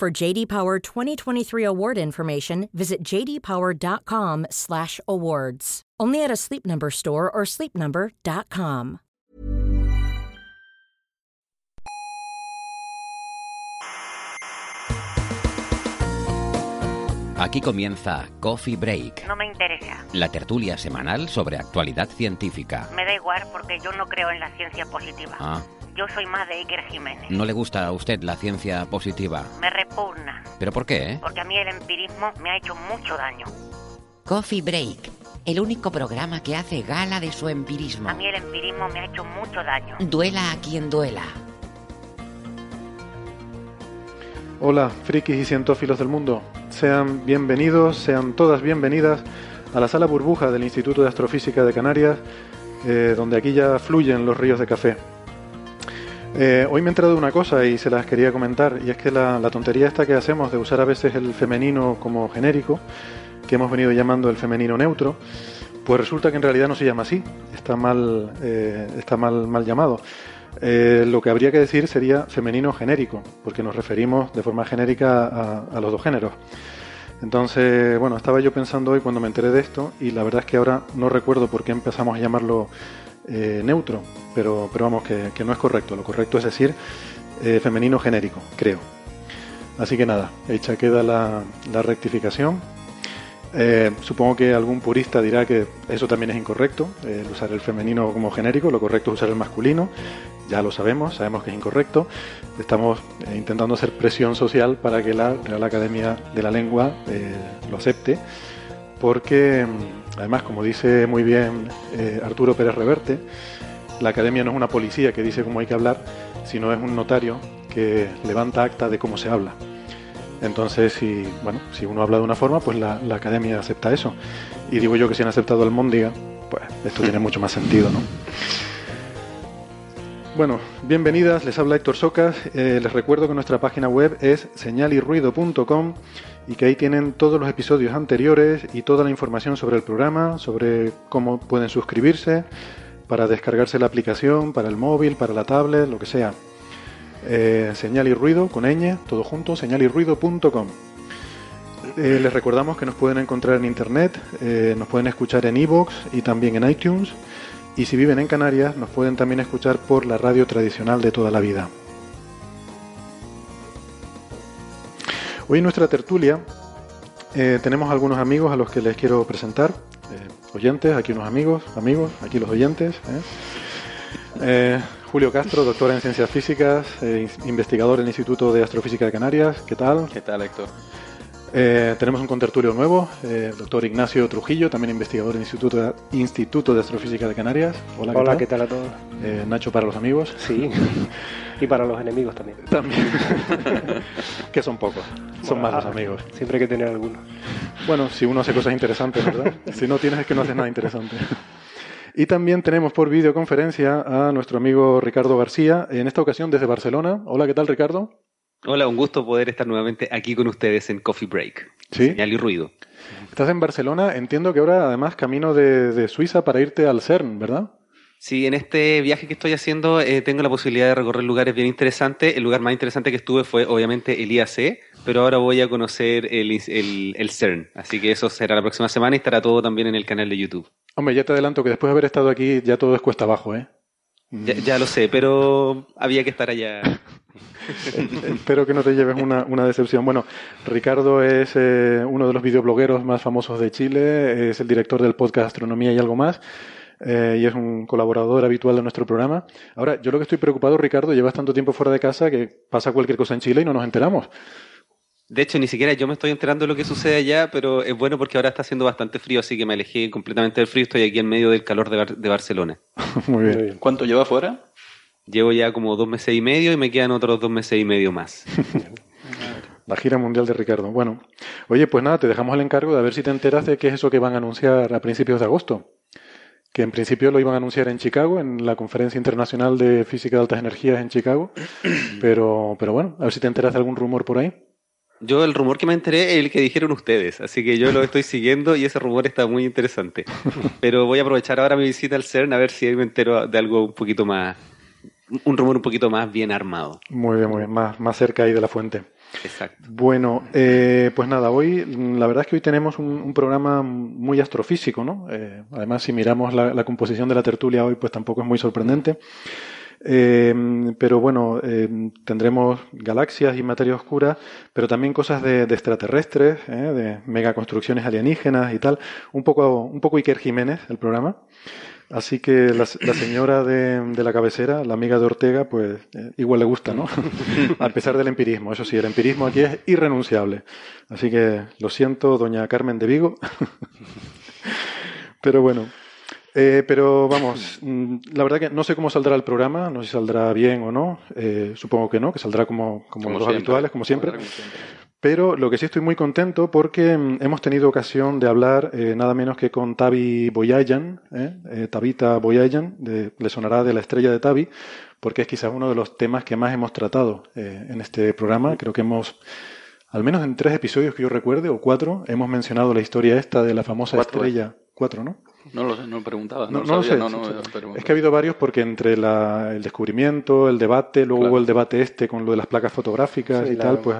For JD Power 2023 award information, visit jdpower.com/awards. Only at a Sleep Number store or sleepnumber.com. Aquí comienza Coffee Break, No me interesa. la tertulia semanal sobre actualidad científica. Me da igual porque yo no creo en la ciencia positiva. Ah, Yo soy más de Iker Jiménez. ¿no le gusta a usted la ciencia positiva? Me repugna. ¿Pero por qué? eh? Porque a mí el empirismo me ha hecho mucho daño. Coffee Break, el único programa que hace gala de su empirismo. A mí el empirismo me ha hecho mucho daño. Duela a quien duela. Hola, frikis y cientófilos del mundo. Sean bienvenidos, sean todas bienvenidas a la sala burbuja del Instituto de Astrofísica de Canarias, eh, donde aquí ya fluyen los ríos de café. Eh, hoy me he enterado de una cosa y se las quería comentar, y es que la, tontería esta que hacemos de usar a veces el femenino como genérico, que hemos venido llamando el femenino neutro, pues resulta que en realidad no se llama así, está mal, eh, está mal, mal llamado. Eh, lo que habría que decir sería femenino genérico, porque nos referimos de forma genérica a los dos géneros. Entonces, bueno, estaba yo pensando hoy cuando me enteré de esto y la verdad es que ahora no recuerdo por qué empezamos a llamarlo eh, neutro, pero, pero vamos, que, que no es correcto. Lo correcto es decir eh, femenino genérico, creo. Así que nada, hecha queda la, la rectificación. Eh, supongo que algún purista dirá que eso también es incorrecto, el usar el femenino como genérico, lo correcto es usar el masculino, ya lo sabemos, sabemos que es incorrecto. Estamos intentando hacer presión social para que la Real Academia de la Lengua lo acepte, porque mm, además, como dice muy bien eh, Arturo Pérez Reverte, la Academia no es una policía que dice cómo hay que hablar, sino es un notario que levanta acta de cómo se habla. Entonces, si, bueno, si uno habla de una forma, pues la, academia acepta eso. Y digo yo que si han aceptado el Móndiga, pues esto tiene mucho más sentido, ¿no? Bueno, bienvenidas, les habla Héctor Socas. Eh, les recuerdo que nuestra página web es señalirruido.com y que ahí tienen todos los episodios anteriores y toda la información sobre el programa, sobre cómo pueden suscribirse para descargarse la aplicación, para el móvil, para la tablet, lo que sea. Eh, señal y ruido con ñ, todo junto, señalirruido.com. Eh, les recordamos que nos pueden encontrar en internet, eh, nos pueden escuchar en iVoox y también en iTunes. Y si viven en Canarias, nos pueden también escuchar por la radio tradicional de toda la vida. Hoy en nuestra tertulia eh, tenemos algunos amigos a los que les quiero presentar. Eh, oyentes, aquí unos amigos, amigos, aquí los oyentes. ¿eh? Eh, Julio Castro, doctor en ciencias físicas, eh, in- investigador en el Instituto de Astrofísica de Canarias. ¿Qué tal? ¿Qué tal, Héctor? Eh, tenemos un contertulio nuevo, eh, doctor Ignacio Trujillo, también investigador en el Instituto de, Instituto de Astrofísica de Canarias. Hola, Hola, ¿qué tal a todos? Eh, Nacho para los amigos. Sí, y para los enemigos también. También. que son pocos, son más los amigos. Siempre hay que tener algunos. Bueno, si uno hace cosas interesantes, ¿verdad? Si no tienes es que no haces nada interesante. Y también tenemos por videoconferencia a nuestro amigo Ricardo García, en esta ocasión desde Barcelona. Hola, ¿qué tal Ricardo? Hola, un gusto poder estar nuevamente aquí con ustedes en Coffee Break. Sí. Señal y ruido. Estás en Barcelona, entiendo que ahora además camino de, de Suiza para irte al CERN, ¿verdad? Sí, en este viaje que estoy haciendo eh, tengo la posibilidad de recorrer lugares bien interesantes. El lugar más interesante que estuve fue obviamente el IAC, pero ahora voy a conocer el, el, el CERN. Así que eso será la próxima semana y estará todo también en el canal de YouTube. Hombre, ya te adelanto que después de haber estado aquí ya todo es cuesta abajo, ¿eh? Ya, ya lo sé, pero había que estar allá. Espero que no te lleves una, una decepción. Bueno, Ricardo es eh, uno de los videoblogueros más famosos de Chile, es el director del podcast Astronomía y algo más, eh, y es un colaborador habitual de nuestro programa. Ahora, yo lo que estoy preocupado, Ricardo, llevas tanto tiempo fuera de casa que pasa cualquier cosa en Chile y no nos enteramos. De hecho, ni siquiera yo me estoy enterando de lo que sucede allá, pero es bueno porque ahora está haciendo bastante frío, así que me alejé completamente del frío. Estoy aquí en medio del calor de, Bar- de Barcelona. Muy bien. Muy bien. ¿Cuánto lleva fuera? Llevo ya como dos meses y medio y me quedan otros dos meses y medio más. La gira mundial de Ricardo. Bueno, oye, pues nada, te dejamos el encargo de ver si te enteras de qué es eso que van a anunciar a principios de agosto. Que en principio lo iban a anunciar en Chicago, en la Conferencia Internacional de Física de Altas Energías en Chicago. Pero, pero bueno, a ver si te enteras de algún rumor por ahí. Yo el rumor que me enteré es el que dijeron ustedes, así que yo lo estoy siguiendo y ese rumor está muy interesante. Pero voy a aprovechar ahora mi visita al CERN a ver si ahí me entero de algo un poquito más, un rumor un poquito más bien armado. Muy bien, muy bien, más, más cerca ahí de la fuente. Exacto. Bueno, eh, pues nada, hoy la verdad es que hoy tenemos un, programa muy astrofísico, ¿no? Eh, además, si miramos la, composición de la tertulia hoy, pues tampoco es muy sorprendente. Eh, pero bueno, eh, tendremos galaxias y materia oscura, pero también cosas de, extraterrestres, de megaconstrucciones alienígenas y tal. Un poco, un poco Iker Jiménez el programa. Así que la, la señora de, de, la cabecera, la amiga de Ortega, pues eh, igual le gusta, ¿no? A pesar del empirismo. Eso sí, el empirismo aquí es irrenunciable. Así que lo siento, doña Carmen de Vigo. Pero bueno. Eh, pero vamos, mm, la verdad que no sé cómo saldrá el programa, no sé si saldrá bien o no. Eh, supongo que no, que saldrá como, como, como los siempre, habituales, como siempre. como siempre. Pero lo que sí estoy muy contento porque mm, hemos tenido ocasión de hablar eh, nada menos que con Tavi Boyayan, ¿eh? eh, Tabita Boyayan, de, le sonará de la estrella de Tavi, porque es quizás uno de los temas que más hemos tratado eh, en este programa. Creo que hemos, al menos en tres episodios que yo recuerde, o cuatro, hemos mencionado la historia esta de la famosa cuatro, estrella. Cuatro, ¿no? No lo sé, no preguntaba. No, no, lo, sabía, no, no sé. Pero... Es que ha habido varios porque entre la, el descubrimiento, el debate, luego claro. hubo el debate este con lo de las placas fotográficas sí, y la... tal, pues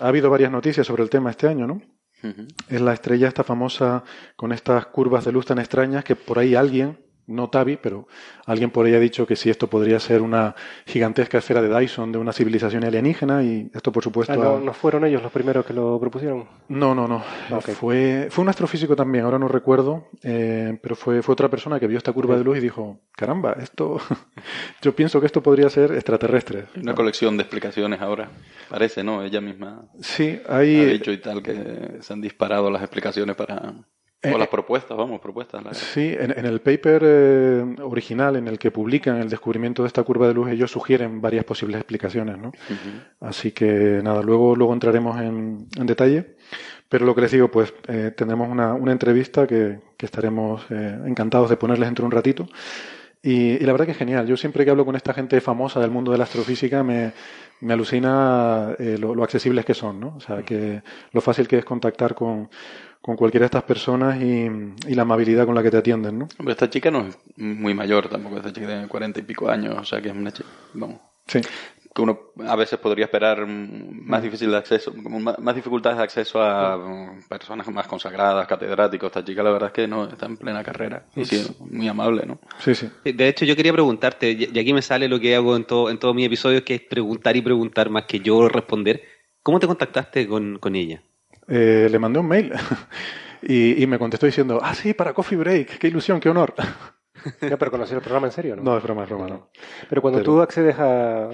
ha habido varias noticias sobre el tema este año, ¿no? Uh -huh. Es la estrella esta famosa con estas curvas de luz tan extrañas que por ahí alguien, no Tavi, pero alguien por ahí ha dicho que si esto podría ser una gigantesca esfera de Dyson de una civilización alienígena y esto por supuesto... Ah, no, no, fueron ellos los primeros que lo propusieron? No, no, no. Okay. Fue, fue un astrofísico también, ahora no recuerdo, eh, pero fue, fue otra persona que vio esta curva de luz y dijo, caramba, esto, yo pienso que esto podría ser extraterrestre. Una ¿no? colección de explicaciones ahora, parece, ¿no? Ella misma sí, hay, ha dicho y tal que se han disparado las explicaciones para o las propuestas, vamos, propuestas. La... Sí, en, en, el paper eh, original en el que publican el descubrimiento de esta curva de luz, ellos sugieren varias posibles explicaciones, ¿no? Uh -huh. Así que nada, luego, luego entraremos en, en detalle. Pero lo que les digo, pues eh, tendremos una, una entrevista que, que estaremos eh, encantados de ponerles dentro de un ratito. Y, y, la verdad que es genial. Yo siempre que hablo con esta gente famosa del mundo de la astrofísica me, me alucina eh, lo, lo, accesibles que son, ¿no? O sea, que lo fácil que es contactar con, con cualquiera de estas personas y, y, la amabilidad con la que te atienden, ¿no? Hombre, esta chica no es muy mayor tampoco, esta chica tiene cuarenta y pico años, o sea que es una chica, vamos. Sí. Que uno a veces podría esperar más difícil de acceso, más dificultades de acceso a personas más consagradas, catedráticos. Esta chica la verdad es que no está en plena carrera y sí, muy amable, ¿no? Sí, sí. De hecho, yo quería preguntarte, y aquí me sale lo que hago en todo, en todos mis episodios, que es preguntar y preguntar más que yo responder. ¿Cómo te contactaste con, con ella? Eh, le mandé un mail y, y, me contestó diciendo, ah, sí, para Coffee Break, qué ilusión, qué honor. Ya, pero conocer el programa en serio, ¿no? No, es broma, es broma, no. Pero cuando pero... tú accedes a,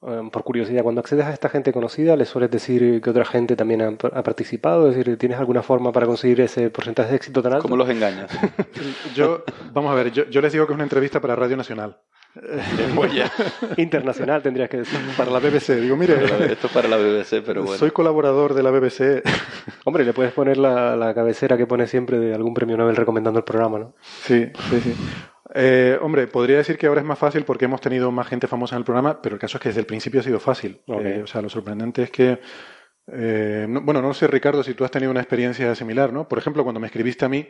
por curiosidad, cuando accedes a esta gente conocida, ¿le sueles decir que otra gente también ha, ha, participado? Es decir, ¿tienes alguna forma para conseguir ese porcentaje de éxito tan alto? ¿Cómo los engañas? yo, vamos a ver, yo, yo les digo que es una entrevista para Radio Nacional. Internacional tendrías que decir. Para la BBC. Digo, mire. Esto es para la BBC, pero bueno. Soy colaborador de la BBC. Hombre, le puedes poner la, la cabecera que pone siempre de algún premio Nobel recomendando el programa, ¿no? Sí, sí, sí. Eh, hombre, podría decir que ahora es más fácil porque hemos tenido más gente famosa en el programa, pero el caso es que desde el principio ha sido fácil. Okay. Eh, o sea, lo sorprendente es que eh, no, bueno, no sé, Ricardo, si tú has tenido una experiencia similar, ¿no? Por ejemplo, cuando me escribiste a mí,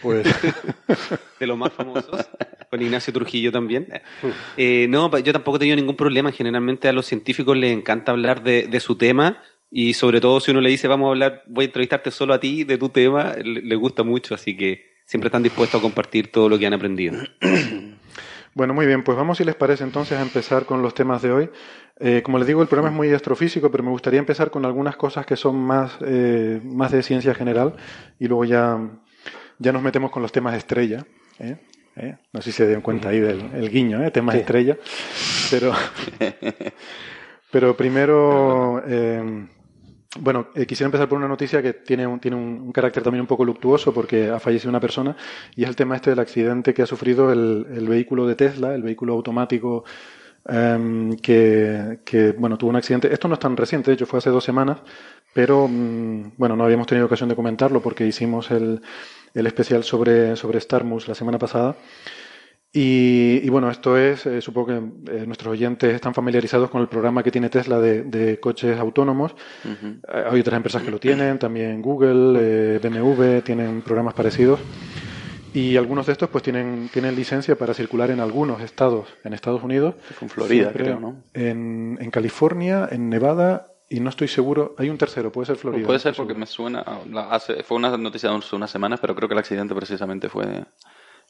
pues... de los más famosos, con Ignacio Trujillo también. Eh, no, yo tampoco he tenido ningún problema. Generalmente a los científicos les encanta hablar de, de, su tema y sobre todo si uno le dice, vamos a hablar, voy a entrevistarte solo a ti de tu tema, le, le gusta mucho, así que siempre están dispuestos a compartir todo lo que han aprendido. Bueno, muy bien, pues vamos, si les parece, entonces a empezar con los temas de hoy. Eh, como les digo, el programa es muy astrofísico, pero me gustaría empezar con algunas cosas que son más, eh, más de ciencia general y luego ya, ya nos metemos con los temas de estrella. ¿eh? ¿Eh? No sé si se dieron cuenta ahí del el guiño, ¿eh? temas sí. estrella. Pero, pero primero, bueno, eh, quisiera empezar por una noticia que tiene, un, tiene un, carácter también un poco luctuoso porque ha fallecido una persona y es el tema este del accidente que ha sufrido el, el vehículo de Tesla, el vehículo automático em, que, que, bueno, tuvo un accidente. Esto no es tan reciente, de hecho fue hace dos semanas, pero mm, bueno, no habíamos tenido ocasión de comentarlo porque hicimos el, el especial sobre, sobre Starmus la semana pasada. Y, y bueno, esto es, eh, supongo que eh, nuestros oyentes están familiarizados con el programa que tiene Tesla de, de coches autónomos. Eh, Hay otras empresas que lo tienen, también Google, eh, BMW tienen programas parecidos. Y algunos de estos pues tienen, tienen licencia para circular en algunos estados en Estados Unidos. En Florida, Siempre creo, ¿no? En, en California, en Nevada y no estoy seguro. Hay un tercero, puede ser Florida. Puede no ser porque seguro. me suena. a- la- hace- fue una noticia de hace unas semanas, pero creo que el accidente precisamente fue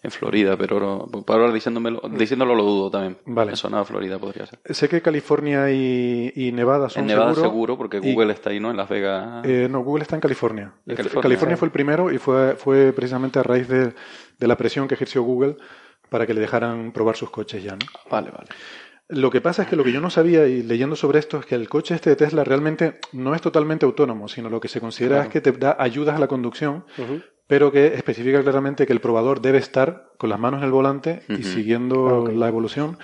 en Florida. Pero por ahora diciéndomelo, diciéndolo lo dudo también. Vale. Me sonaba Florida, podría ser. Sé que California y, y Nevada son En Nevada seguro, seguro, porque y- Google está ahí, ¿no? En Las Vegas. Eh, no, Google está en California. Este- California. California, fue el primero y fue, fue precisamente a raíz de, de la presión que ejerció Google para que le dejaran probar sus coches ya. ¿no? Vale, vale. Lo que pasa es que lo que yo no sabía y leyendo sobre esto es que el coche este de Tesla realmente no es totalmente autónomo, sino lo que se considera es que te da ayudas a la conducción. Pero que especifica claramente que el probador debe estar con las manos en el volante y siguiendo Ah, la evolución,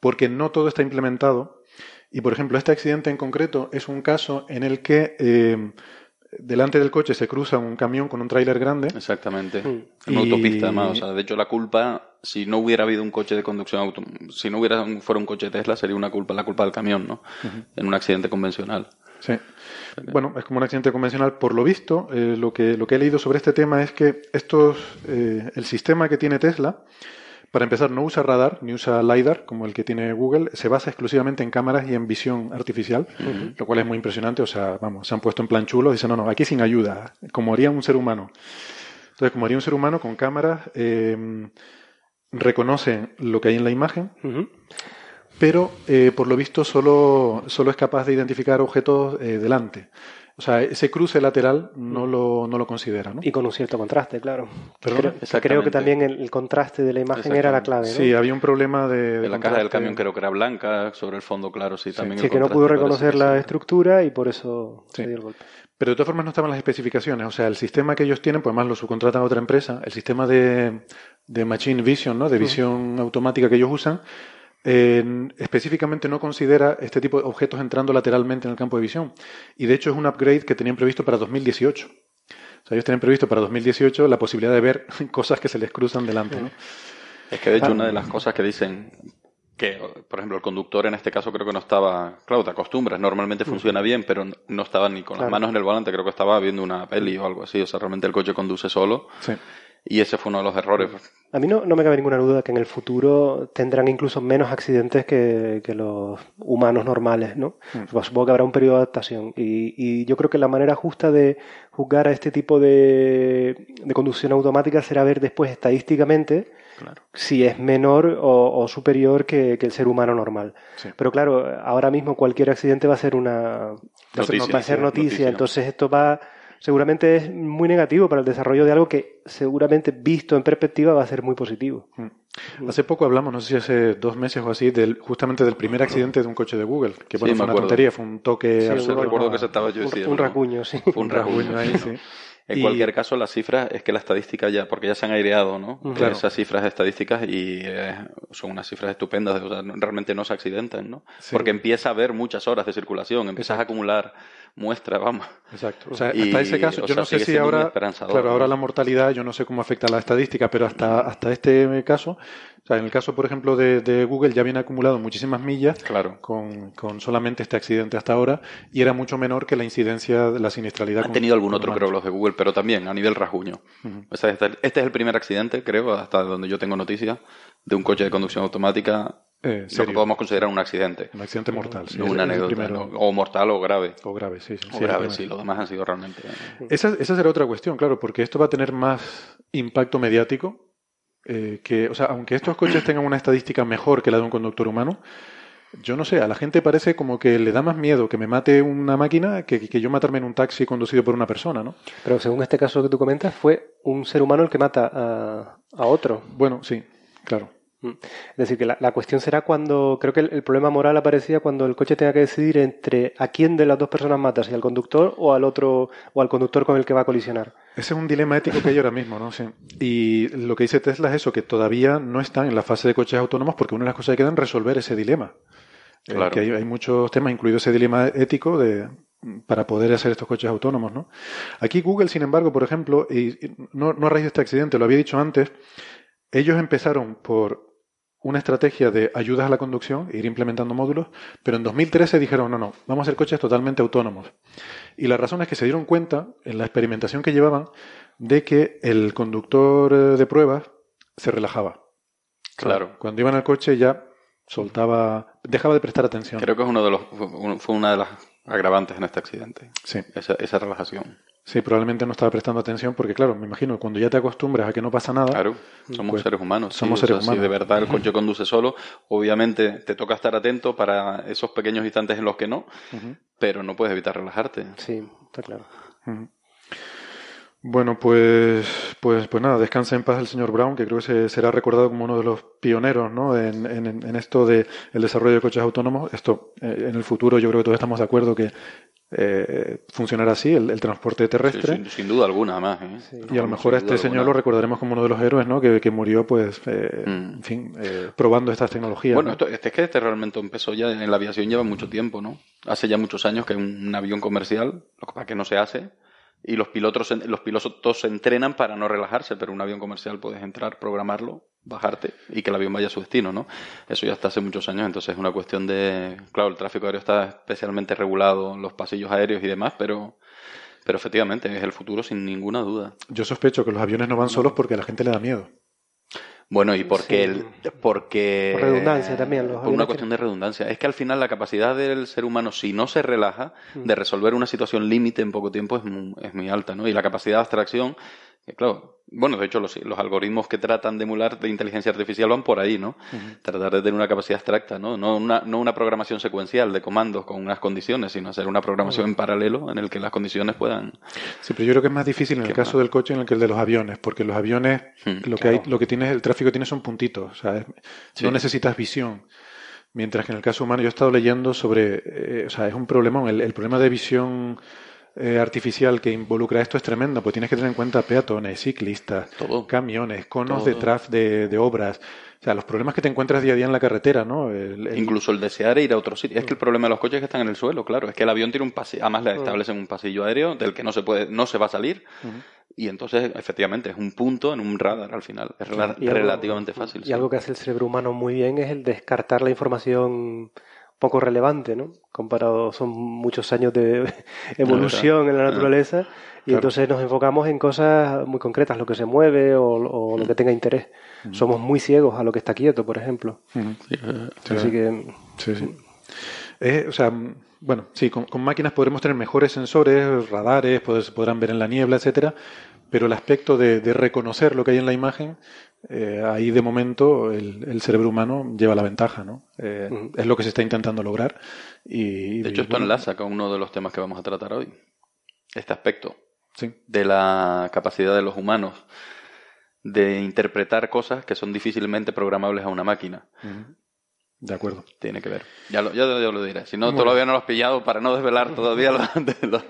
porque no todo está implementado. Y por ejemplo, este accidente en concreto es un caso en el que eh, delante del coche se cruza un camión con un tráiler grande. Exactamente. Mm. En una Y- autopista, además. O sea, de hecho, la culpa, si no hubiera habido un coche de conducción auto, si no hubiera un- fuera un coche Tesla, sería una culpa, la culpa del camión, ¿no? En un accidente convencional. Sí. Bueno, es como un accidente convencional. Por lo visto, eh, lo, que, lo que he leído sobre este tema es que estos, eh, el sistema que tiene Tesla, para empezar, no usa radar ni usa LiDAR como el que tiene Google, se basa exclusivamente en cámaras y en visión artificial, lo cual es muy impresionante. O sea, vamos, se han puesto en plan chulos y dicen, no, no, aquí sin ayuda, como haría un ser humano. Entonces, como haría un ser humano con cámaras, eh, reconocen lo que hay en la imagen. Pero eh, por lo visto solo, solo es capaz de identificar objetos eh, delante. O sea, ese cruce lateral no lo, no lo considera, ¿no? Y con un cierto contraste, claro. Creo, creo que también el, el contraste de la imagen era la clave, ¿no? Sí, había un problema de... de En la caja del camión creo que era blanca, sobre el fondo claro, sí, también. Sí, el que no pudo reconocer la sí. estructura y por eso Sí. se dio el golpe. Pero de todas formas no estaban las especificaciones. O sea, el sistema que ellos tienen, pues más lo subcontratan a otra empresa, el sistema de, de Machine Vision, ¿no? De visión automática que ellos usan, eh, específicamente no considera este tipo de objetos entrando lateralmente en el campo de visión. Y de hecho es un upgrade que tenían previsto para 2018. O sea, ellos tenían previsto para 2018 la posibilidad de ver cosas que se les cruzan delante, ¿no? Es que de hecho Ah. una de las cosas que dicen que, por ejemplo, el conductor en este caso creo que no estaba, claro, te acostumbras, normalmente funciona bien, pero no- estaba ni con las manos en el volante, creo que estaba viendo una peli o algo así, o sea, realmente el coche conduce solo Sí. Y ese fue uno de los errores. A mí no, no me cabe ninguna duda que en el futuro tendrán incluso menos accidentes que, que los humanos normales, ¿no? Pues Supongo que habrá un periodo de adaptación. Y, y yo creo que la manera justa de juzgar a este tipo de, de conducción automática será ver después estadísticamente Claro. si es menor o, o superior que, que el ser humano normal. Sí. Pero claro, ahora mismo cualquier accidente va a ser una Noticia, va a ser noticia, noticia. entonces esto va seguramente es muy negativo para el desarrollo de algo que seguramente visto en perspectiva va a ser muy positivo. Hace poco hablamos, no sé si hace dos meses o así, del, justamente del primer accidente de un coche de Google, que bueno, Sí, fue una acuerdo. tontería, fue un toque Sí, absurdo. un recuerdo que se estaba yo Un, diciendo. un racuño, sí. Fue un rasguño. ahí, sí. En Y- cualquier caso, las cifras es que la estadística ya, porque ya se han aireado, ¿no? Claro. Esas cifras estadísticas y eh, son unas cifras estupendas, o sea, no- realmente no se accidentan, ¿no? Sí. Porque empieza a haber muchas horas de circulación, empiezas a acumular muestras, vamos. Exacto. O sea, Y, hasta ese caso, yo sea, no sé si ahora, claro, ahora la mortalidad, yo no sé cómo afecta a la estadística, pero hasta, hasta este caso, o sea, en el caso, por ejemplo, de, de Google ya viene acumulado muchísimas millas Claro. con, con solamente este accidente hasta ahora y era mucho menor que la incidencia de la siniestralidad. Han con- tenido algún otro, creo, los de Google, pero también a nivel rasguño. O sea, este, este es el primer accidente, creo, hasta donde yo tengo noticias, de un coche de conducción automática, Eh, lo que podemos considerar un accidente. Un accidente mortal, sí. una anécdota, primero. ¿no? o mortal o grave. O grave, sí. sí, O sí, grave, sí, los demás han sido realmente... Esa, esa será otra cuestión, claro, porque esto va a tener más impacto mediático. eh, que, o sea, aunque estos coches tengan una estadística mejor que la de un conductor humano, yo no sé, a la gente parece como que le da más miedo que me mate una máquina que, que yo matarme en un taxi conducido por una persona, ¿no? Pero según este caso que tú comentas, fue un ser humano el que mata a, a otro. Bueno, sí, claro. Mm. Es decir, que la, la cuestión será cuando, creo que el, el problema moral aparecía cuando el coche tenga que decidir entre a quién de las dos personas mata, si al conductor o al otro, o al conductor con el que va a colisionar. Ese es un dilema ético que hay ahora mismo, ¿no? Sí. Y lo que dice Tesla es eso, que todavía no están en la fase de coches autónomos porque una de las cosas que queda es resolver ese dilema. Eh, Claro. que hay, hay muchos temas, incluido ese dilema ético de para poder hacer estos coches autónomos, ¿no? Aquí Google, sin embargo, por ejemplo, y, y no, no a raíz de este accidente, lo había dicho antes, ellos empezaron por una estrategia de ayudas a la conducción, ir implementando módulos, pero en 2013 dijeron, no, no, vamos a hacer coches totalmente autónomos. Y la razón es que se dieron cuenta, en la experimentación que llevaban, de que el conductor eh, de pruebas se relajaba. Claro. Cuando iban al coche ya soltaba, dejaba de prestar atención. Creo que es uno de los, fue fue una de las agravantes en este accidente. Sí. Esa, esa relajación. Sí, probablemente no estaba prestando atención porque, claro, me imagino, cuando ya te acostumbras a que no pasa nada, Claro, somos Pues, seres humanos. sí, somos o seres sea, Si humanos. de verdad el coche conduce solo, obviamente te toca estar atento para esos pequeños instantes en los que no, pero no puedes evitar relajarte. Sí, está claro. Bueno, pues, pues, pues nada, descansa en paz el señor Brown, que creo que se- será recordado como uno de los pioneros ¿no? en, en- en esto de el desarrollo de coches autónomos. Esto eh, en el futuro yo creo que todos estamos de acuerdo que eh, funcionará así, el, el transporte Sí, terrestre. sin, sin duda alguna, más. ¿eh? Sí. Y a lo mejor a este señor alguna. lo recordaremos como uno de los héroes, ¿no? Que, que murió, pues, eh, Mm. en fin, eh, probando estas tecnologías. Bueno, ¿no? esto, este es que este realmente empezó ya en la aviación, lleva mucho tiempo, ¿no? Hace ya muchos años que es un, avión comercial, lo que pasa es que no se hace, y los pilotos, los pilotos entrenan para no relajarse, pero un avión comercial puedes entrar, programarlo, bajarte y que el avión vaya a su destino, ¿no? Eso ya está hace muchos años, entonces es una cuestión de, claro, el tráfico aéreo está especialmente regulado, los pasillos aéreos y demás, pero, pero efectivamente es el futuro sin ninguna duda. Yo sospecho que los aviones no van solos porque a la gente le da miedo. Bueno, y porque, el, porque Por redundancia también, los Por una cuestión de redundancia. Es que al final la capacidad del ser humano, si no se relaja, de resolver una situación límite en poco tiempo es muy, es muy alta, ¿no? Y la capacidad de abstracción, claro, bueno, de hecho los, los algoritmos que tratan de emular de inteligencia artificial van por ahí, ¿no? Tratar de tener una capacidad abstracta, ¿no? No una, no una programación secuencial de comandos con unas condiciones, sino hacer una programación en paralelo en el que las condiciones puedan... Sí, pero yo creo que es más difícil en el caso del coche en el que el de los aviones, porque los aviones Hmm, lo que claro. hay, lo que tiene, el tráfico tiene son puntitos, o sea, es- Sí. no necesitas visión. Mientras que en el caso humano yo he estado leyendo sobre, eh, o sea, es un problema, el, el problema de visión eh, artificial que involucra esto es tremendo, pues tienes que tener en cuenta peatones, ciclistas, Todo. camiones, conos Todo. de traf de, de obras, o sea, los problemas que te encuentras día a día en la carretera, ¿no? El- el- Incluso el desear ir a otro sitio. Es que el problema de los coches es que están en el suelo, claro. Es que el avión tiene un pasillo, además le establecen un pasillo aéreo del que no se puede, no se va a salir. Y entonces, efectivamente, es un punto en un radar al final. Es algo- relativamente fácil. Y sí. algo que hace el cerebro humano muy bien es el descartar la información poco relevante, ¿no? Comparado, son muchos años de evolución en la naturaleza y Claro. entonces nos enfocamos en cosas muy concretas, lo que se mueve o, o lo que tenga interés. Somos muy ciegos a lo que está quieto, por ejemplo. Ujú. Sí, Así que Sí, sí. Eh, o sea, mm, bueno, sí, con, con máquinas podremos tener mejores sensores, radares, se podrán ver en la niebla, etcétera, pero el aspecto de, de reconocer lo que hay en la imagen, eh, ahí de momento el, el cerebro humano lleva la ventaja, ¿no? Eh. Es lo que se está intentando lograr. Y, De hecho, y, esto bueno, enlaza con uno de los temas que vamos a tratar hoy. Este aspecto Sí, de la capacidad de los humanos de interpretar cosas que son difícilmente programables a una máquina. De acuerdo. Tiene que ver. Ya lo, ya lo- lo diré. Si no, Bueno. todavía no lo has pillado para no desvelar todavía lo, de lo-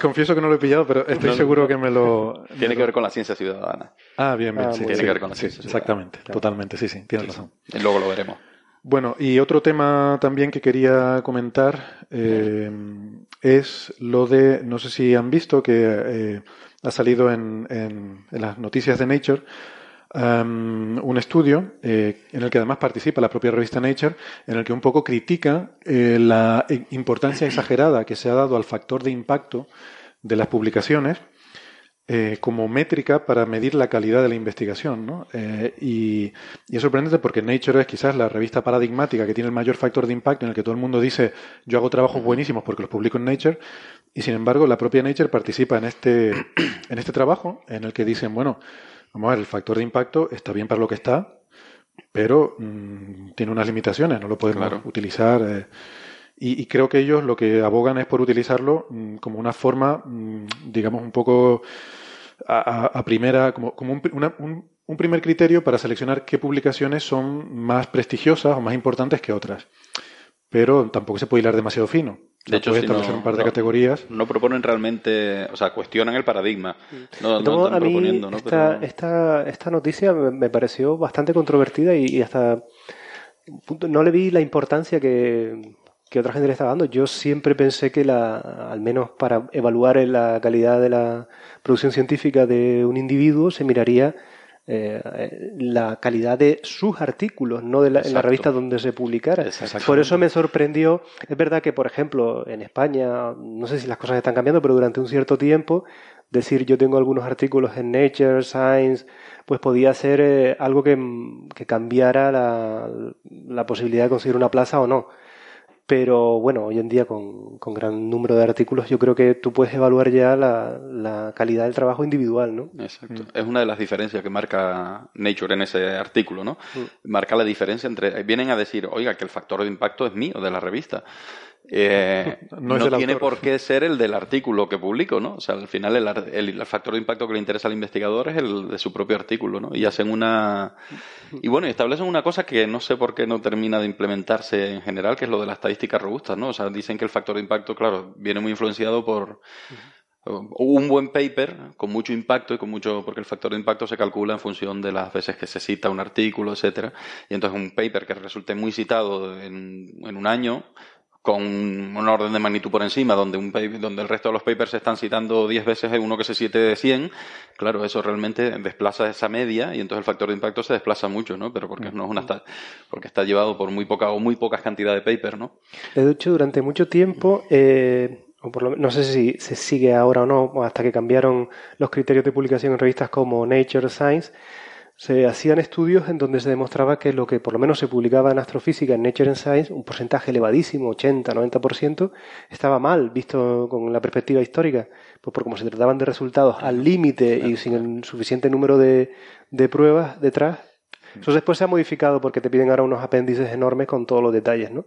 Confieso que no lo he pillado, pero estoy seguro que me lo... Tiene que ver con la ciencia ciudadana. Ah, bien, bien, Ah, sí, sí, Tiene que ver con la sí, ciencia, exactamente, totalmente, sí, sí, tienes razón. Y luego lo veremos. Bueno, y otro tema también que quería comentar eh, es lo de, no sé si han visto que eh, ha salido en, en- en las noticias de Nature um, un estudio eh, en el que además participa la propia revista Nature, en el que un poco critica eh, la importancia exagerada que se ha dado al factor de impacto de las publicaciones eh, como métrica para medir la calidad de la investigación. y es sorprendente porque Nature es quizás la revista paradigmática que tiene el mayor factor de impacto en el que todo el mundo dice yo hago trabajos buenísimos porque los publico en Nature y sin embargo la propia Nature participa en este, en este trabajo en el que dicen, bueno, vamos a ver, el factor de impacto está bien para lo que está, pero mm, tiene unas limitaciones, no lo podemos Claro. utilizar. eh, y, y creo que ellos lo que abogan es por utilizarlo mm, como una forma, mm, digamos, un poco a, primera, como, como un, pri- una- un un primer criterio para seleccionar qué publicaciones son más prestigiosas o más importantes que otras. Pero tampoco se puede hilar demasiado fino. De hecho, puede si establecer no- un par de no- categorías. No proponen realmente, o sea, cuestionan el paradigma. No, no Tomo- están a mí proponiendo, ¿no? esta, Pero- esta, esta noticia me, pareció bastante controvertida y, y hasta no le vi la importancia que, que otra gente le estaba dando. Yo siempre pensé que la, al menos para evaluar la calidad de la producción científica de un individuo se miraría eh, la calidad de sus artículos, no de la, en la revista donde se publicara. Por eso me sorprendió. Es verdad que, por ejemplo, en España, no sé si las cosas están cambiando, pero durante un cierto tiempo, decir yo tengo algunos artículos en Nature, Science, pues podía ser eh, algo que, que cambiara la, la posibilidad de conseguir una plaza o no. Pero bueno, hoy en día con, con gran número de artículos yo creo que tú puedes evaluar ya la, la calidad del trabajo individual, ¿no? Exacto. Es una de las diferencias que marca Nature en ese artículo, ¿no? Marca la diferencia entre. Vienen a decir, oiga, que el factor de impacto es mío, de la revista. Eh, No tiene por qué ser el del artículo que publico, ¿no? O sea, al final el, el- el factor de impacto que le interesa al investigador es el de su propio artículo, ¿no? Y hacen una. Y bueno, establecen una cosa que no sé por qué no termina de implementarse en general, que es lo de las estadísticas robustas, ¿no? O sea, dicen que el factor de impacto, claro, viene muy influenciado por un buen paper con mucho impacto y con mucho porque el factor de impacto se calcula en función de las veces que se cita un artículo, etcétera. Y entonces un paper que resulte muy citado en, en un año con un orden de magnitud por encima, donde un paper- donde el resto de los papers se están citando 10 veces en uno que se cite de 100, claro, eso realmente desplaza esa media y entonces el factor de impacto se desplaza mucho, ¿no? Pero porque no es una porque está llevado por muy poca o muy pocas cantidades de paper, ¿no? De hecho, durante mucho tiempo, eh, o por lo men- no sé si se sigue ahora o no, hasta que cambiaron los criterios de publicación en revistas como Nature Science, se hacían estudios en donde se demostraba que lo que por lo menos se publicaba en astrofísica en Nature and Science, un porcentaje elevadísimo, 80, 90%, estaba mal visto con la perspectiva histórica, pues por como se trataban de resultados al límite y sin el suficiente número de, de pruebas detrás. Eso después se ha modificado porque te piden ahora unos apéndices enormes con todos los detalles, ¿no?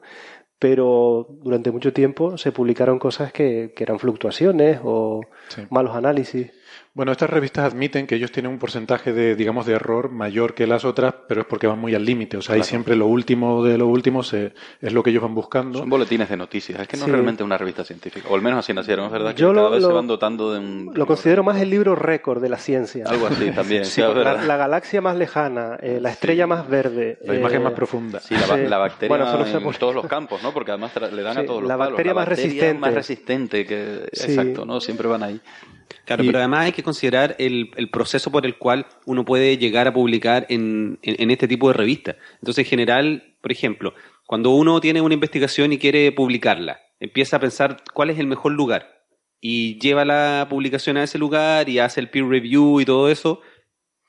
Pero durante mucho tiempo se publicaron cosas que, que eran fluctuaciones o Sí. malos análisis. Bueno, estas revistas admiten que ellos tienen un porcentaje de, digamos, de error mayor que las otras, pero es porque van muy al límite. O sea, ahí Claro. siempre lo último de lo último se- es lo que ellos van buscando. Son boletines de noticias, es que no Sí. es realmente una revista científica, o al menos así nacieron, es verdad que Yo cada lo- vez se lo- van dotando de un... Lo considero más el libro récord de la ciencia. Algo así también, Sí, sí, es la, la galaxia más lejana, eh, la estrella más verde. La imagen eh, más profunda. Sí, la, Sí. la bacteria Bueno, no se en todos los campos, ¿no? Porque además le dan a Sí, todos los la palos. bacteria más resistente. más resistente que... Sí. Exacto, ¿no? Siempre van ahí. Claro, Y- pero además hay que considerar el, el proceso por el cual uno puede llegar a publicar en, en- en este tipo de revistas. Entonces, en general, por ejemplo, cuando uno tiene una investigación y quiere publicarla, empieza a pensar cuál es el mejor lugar y lleva la publicación a ese lugar y hace el peer review y todo eso,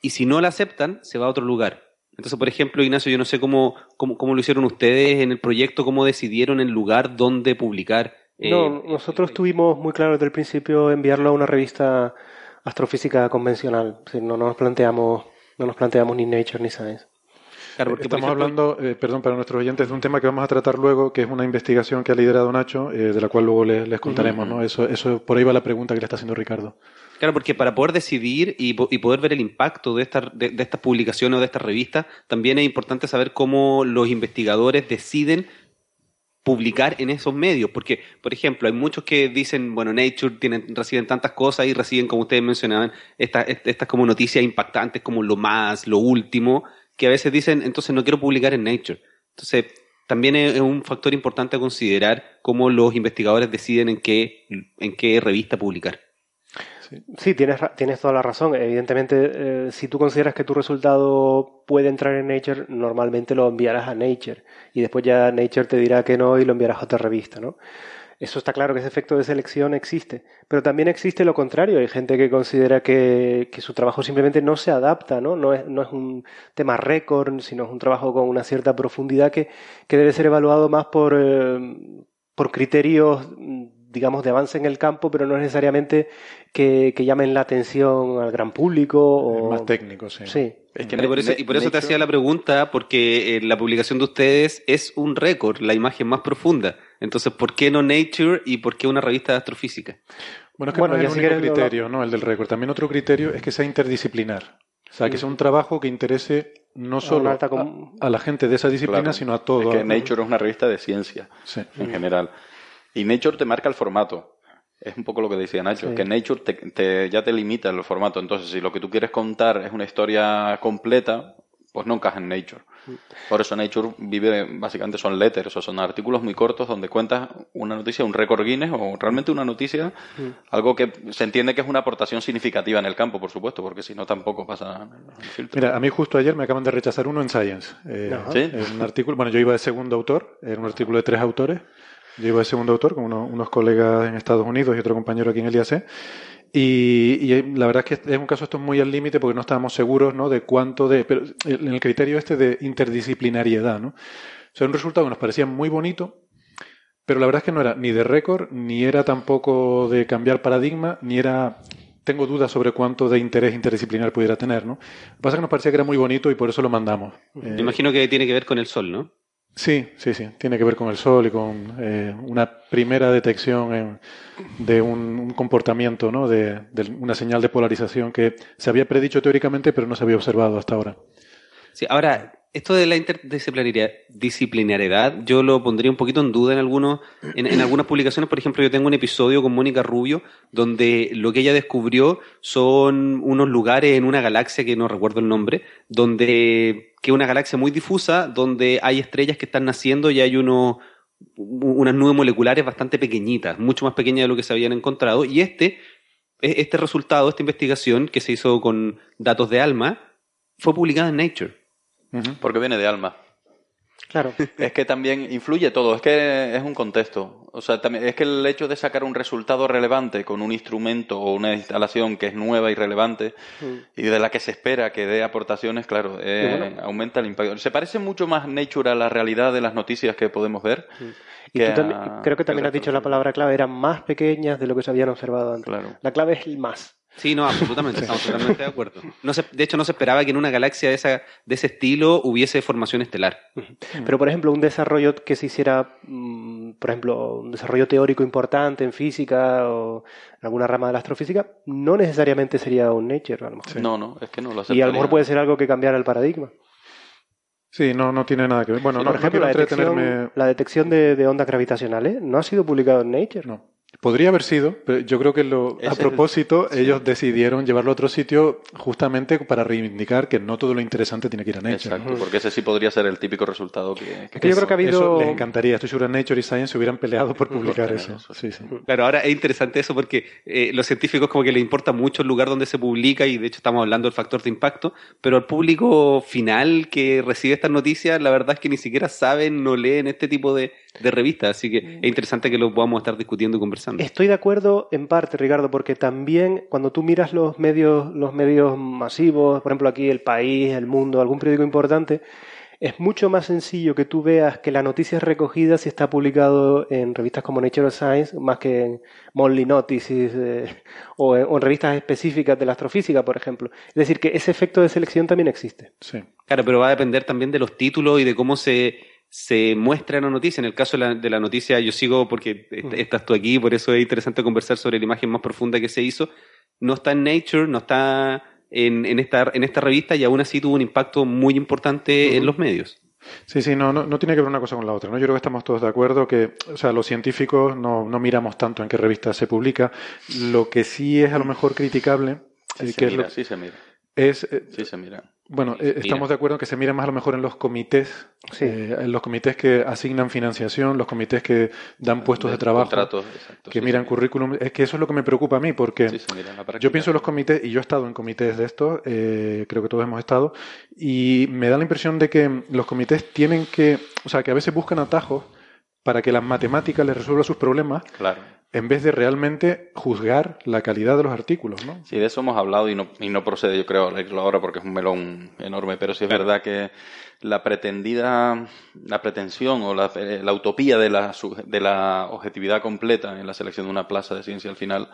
y si no la aceptan, se va a otro lugar. Entonces, por ejemplo, Ignacio, yo no sé cómo, cómo, cómo lo hicieron ustedes en el proyecto, cómo decidieron el lugar donde publicar. Eh, No, nosotros tuvimos muy claro desde el principio enviarlo a una revista astrofísica convencional. No nos planteamos, no nos planteamos ni Nature ni Science. claro, porque, por Estamos ejemplo, hablando, eh, perdón, para nuestros oyentes, de un tema que vamos a tratar luego, que es una investigación que ha liderado Nacho, eh, de la cual luego les, les contaremos, ¿no? Eso, eso, por ahí va la pregunta que le está haciendo Ricardo. Claro, porque para poder decidir y, po- y poder ver el impacto de, esta, de, de estas publicaciones o de estas revistas, también es importante saber cómo los investigadores deciden publicar en esos medios. Porque, por ejemplo, hay muchos que dicen, bueno, Nature tienen, reciben tantas cosas y reciben, como ustedes mencionaban, estas, estas como noticias impactantes, como lo más, lo último, que a veces dicen, entonces no quiero publicar en Nature. Entonces, también es un factor importante a considerar cómo los investigadores deciden en qué, en qué revista publicar. Sí, tienes, tienes toda la razón. Evidentemente, eh, si tú consideras que tu resultado puede entrar en Nature, normalmente lo enviarás a Nature y después ya Nature te dirá que no y lo enviarás a otra revista, ¿no? Eso está claro que ese efecto de selección existe. Pero también existe lo contrario. Hay gente que considera que, que su trabajo simplemente no se adapta, ¿no? No es, no es un tema récord, sino es un trabajo con una cierta profundidad que, que debe ser evaluado más por, eh, por criterios, digamos, de avance en el campo, pero no necesariamente que, que llamen la atención al gran público. O... Más técnico, sí. Sí. Es que Claro, por eso, y por eso te hacía la pregunta, porque eh, la publicación de ustedes es un récord, la imagen más profunda. Entonces, ¿por qué no Nature y por qué una revista de astrofísica? Bueno, es que Bueno, no es el único criterio, ¿no? El del récord. También otro criterio es que sea interdisciplinar. O sea, que sea un trabajo que interese no solo a, la gente de esa disciplina, Claro. sino a todo. Es que Nature es una revista de ciencia Sí. en general. Y Nature te marca el formato. Es un poco lo que decía Nacho, Sí. que Nature te, te- ya te limita el formato. Entonces, si lo que tú quieres contar es una historia completa, pues no encaja en Nature. Por eso Nature vive, básicamente son letters, o son artículos muy cortos donde cuentas una noticia, un récord Guinness, o realmente una noticia, algo que se entiende que es una aportación significativa en el campo, por supuesto, porque si no tampoco pasa el filtro. Mira, a mí justo ayer me acaban de rechazar uno en Science. Eh. ¿Sí? en un artículo, bueno, yo iba de segundo autor, era un artículo de tres autores. Yo iba de segundo autor con uno- unos colegas en Estados Unidos y otro compañero aquí en el IAC. Y, eh, la verdad es que es un caso esto es muy al límite porque no estábamos seguros ¿no? de cuánto de. Pero en el criterio este de interdisciplinariedad, ¿no? O sea, un resultado que nos parecía muy bonito, pero la verdad es que no era ni de récord, ni era tampoco de cambiar paradigma, ni era. Tengo dudas sobre cuánto de interés interdisciplinar pudiera tener, ¿no? Lo que pasa es que nos parecía que era muy bonito y por eso lo mandamos. Eh, imagino que tiene que ver con el sol, ¿no? Sí, sí, sí. Tiene que ver con el sol y con eh, una primera detección en- de un, un comportamiento, ¿no? De, de una señal de polarización que se había predicho teóricamente, pero no se había observado hasta ahora. Sí, ahora, esto de la interdisciplinariedad, disciplinariedad, yo lo pondría un poquito en duda en algunos, en, en algunas publicaciones. Por ejemplo, yo tengo un episodio con Mónica Rubio donde lo que ella descubrió son unos lugares en una galaxia que no recuerdo el nombre, donde que es una galaxia muy difusa, donde hay estrellas que están naciendo y hay unos unas nubes moleculares bastante pequeñitas, mucho más pequeñas de lo que se habían encontrado. Y este, e- este resultado, esta investigación que se hizo con datos de ALMA, fue publicada en Nature. Porque viene de alma. Claro. Es que también influye todo, es que es un contexto. O sea, también, es que el hecho de sacar un resultado relevante con un instrumento o una instalación que es nueva y relevante y de la que se espera que dé aportaciones, claro, eh, Y bueno. aumenta el impacto. Se parece mucho más Nature a la realidad de las noticias que podemos ver. Y que tú también- a- creo que también has dicho la palabra clave, eran más pequeñas de lo que se habían observado antes. Claro. La clave es el más. Sí, no, absolutamente, estamos totalmente de acuerdo. No se, de hecho, no se esperaba que en una galaxia de, esa, de ese estilo hubiese formación estelar. Pero, por ejemplo, un desarrollo que se hiciera, mm, por ejemplo, un desarrollo teórico importante en física o en alguna rama de la astrofísica, no necesariamente sería un Nature, a lo mejor. No, no, es que no lo Y a lo aceptaría. mejor puede ser algo que cambiara el paradigma. Sí, no, no tiene nada que ver. Bueno, Sí, no, por ejemplo, no detección, la detección de, de ondas gravitacionales no ha sido publicado en Nature. No. Podría haber sido, pero yo creo que lo, a el- propósito ellos decidieron llevarlo a otro sitio justamente para reivindicar que no todo lo interesante tiene que ir a Nature. Exacto, porque ese sí podría ser el típico resultado que... Es que yo creo que ha habido... Eso les encantaría. Estoy seguro que Nature y Science se hubieran peleado por publicar eso. Sí, sí. Claro, ahora es interesante eso porque eh, los científicos como que les importa mucho el lugar donde se publica y de hecho estamos hablando del factor de impacto, pero al público final que recibe estas noticias, la verdad es que ni siquiera saben, no leen este tipo de, de revistas, así que es interesante que lo podamos estar discutiendo y conversando. Estoy de acuerdo en parte, Ricardo, porque también cuando tú miras los medios, los medios masivos, por ejemplo aquí El País, El Mundo, algún periódico importante, es mucho más sencillo que tú veas que la noticia es recogida si está publicado en revistas como Nature of Science, más que en Monthly Notices eh, o, en, o en revistas específicas de la astrofísica, por ejemplo. Es decir, que ese efecto de selección también existe. sí. Claro, pero va a depender también de los títulos y de cómo se, se muestra la noticia. En el caso de la, de la noticia, yo sigo porque est- estás tú aquí, por eso es interesante conversar sobre la imagen más profunda que se hizo. No está en Nature, no está en, en, esta, en esta revista y aún así tuvo un impacto muy importante en los medios. Sí, sí, no, no, no tiene que ver una cosa con la otra. ¿no? Yo creo que estamos todos de acuerdo que, o sea, los científicos no, no miramos tanto en qué revista se publica. Lo que sí es a lo mejor criticable, Sí eh, se que es, mira, lo- sí se mira, es, eh, sí se mira. bueno, eh, estamos de acuerdo en que se mira más a lo mejor en los comités, Sí. eh, en los comités que asignan financiación, los comités que dan puestos de, trabajo, Contratos, exacto, que sí miran currículum. Es que eso es lo que me preocupa a mí, porque Sí se mira en la práctica. yo pienso en los comités, y yo he estado en comités de estos, eh, creo que todos hemos estado, y me da la impresión de que los comités tienen que, o sea, que a veces buscan atajos para que las matemáticas les resuelvan sus problemas, Claro. en vez de realmente juzgar la calidad de los artículos, ¿no? Sí, de eso hemos hablado y no, y no procede, yo creo, leerlo ahora porque es un melón enorme, pero sí es verdad que la pretendida, la pretensión o la, eh, la utopía de la, de la objetividad completa en la selección de una plaza de ciencia al final,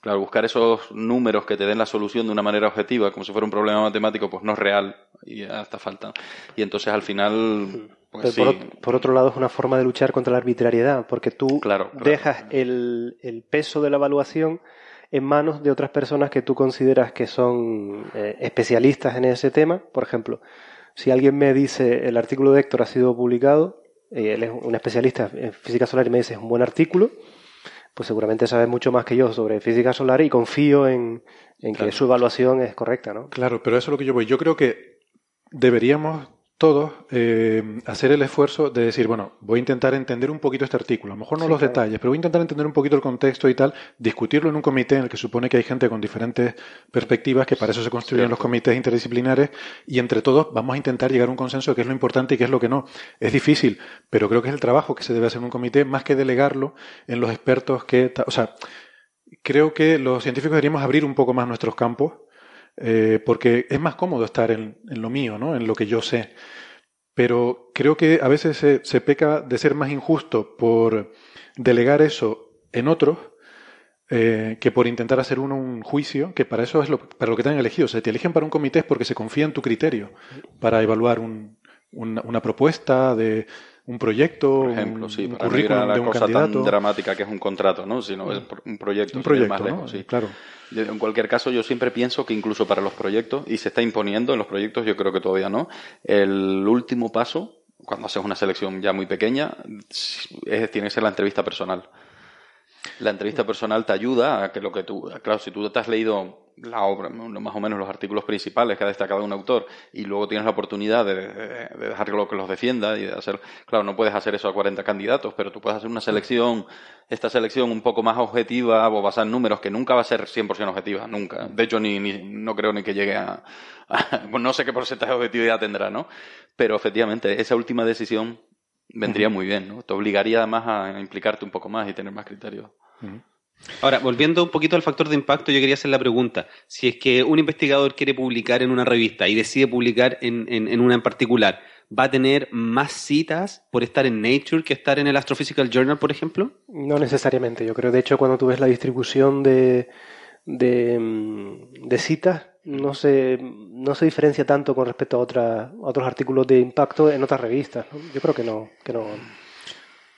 claro, buscar esos números que te den la solución de una manera objetiva, como si fuera un problema matemático, pues no es real y hasta falta. Y entonces al final, pues Pero sí, por, ot- por otro lado, es una forma de luchar contra la arbitrariedad, porque tú Claro, claro. dejas el, el peso de la evaluación en manos de otras personas que tú consideras que son eh, especialistas en ese tema. Por ejemplo, si alguien me dice el artículo de Héctor ha sido publicado, eh, él es un especialista en física solar y me dice es un buen artículo, pues seguramente sabe mucho más que yo sobre física solar y confío en, que su evaluación es correcta, ¿no? Claro, pero eso es lo que yo voy. Yo creo que deberíamos todos eh, hacer el esfuerzo de decir, bueno, voy a intentar entender un poquito este artículo, a lo mejor no los detalles, pero voy a intentar entender un poquito el contexto y tal, discutirlo en un comité en el que supone que hay gente con diferentes perspectivas, que para eso se construyen los comités interdisciplinares, y entre todos vamos a intentar llegar a un consenso de qué es lo importante y qué es lo que no. Es difícil, pero creo que es el trabajo que se debe hacer en un comité, más que delegarlo en los expertos que... O sea, creo que los científicos deberíamos abrir un poco más nuestros campos eh, porque es más cómodo estar en, lo mío, ¿no? en lo que yo sé. Pero creo que a veces se, peca de ser más injusto por delegar eso en otros eh, que por intentar hacer uno un juicio, que para eso es lo, para lo que te han elegido. O sea, te eligen para un comité es porque se confía en tu criterio para evaluar una propuesta de un proyecto, Por ejemplo, sí, un para currículum la de un cosa candidato. tan dramática que es un contrato, ¿no? Sino es un proyecto, Un proyecto, más ¿no? lejos, sí. Claro. En cualquier caso, yo siempre pienso que incluso para los proyectos, y se está imponiendo en los proyectos, yo creo que todavía no, el último paso, cuando haces una selección ya muy pequeña, es, tiene que ser la entrevista personal. La entrevista personal te ayuda a que lo que tú, claro, si tú te has leído la obra, más o menos los artículos principales que ha destacado un autor y luego tienes la oportunidad de, de dejarlo que los defienda y de hacer, claro, no puedes hacer eso a 40 candidatos, pero tú puedes hacer una selección, esta selección un poco más objetiva o basada en números que nunca va a ser 100% objetiva, nunca. De hecho, ni, ni no creo ni que llegue a, a no sé qué porcentaje de objetividad tendrá, ¿no? Pero efectivamente, esa última decisión vendría muy bien, ¿no? Te obligaría además a implicarte un poco más y tener más criterios. Ahora, volviendo un poquito al factor de impacto, yo quería hacer la pregunta. Si es que un investigador quiere publicar en una revista y decide publicar en, en, en una en particular, ¿va a tener más citas por estar en Nature que estar en el Astrophysical Journal, por ejemplo? No necesariamente. Yo creo, de hecho, cuando tú ves la distribución de, de, citas, no se, no se diferencia tanto con respecto a, otra, otros artículos de impacto en otras revistas. Yo creo que no, que no.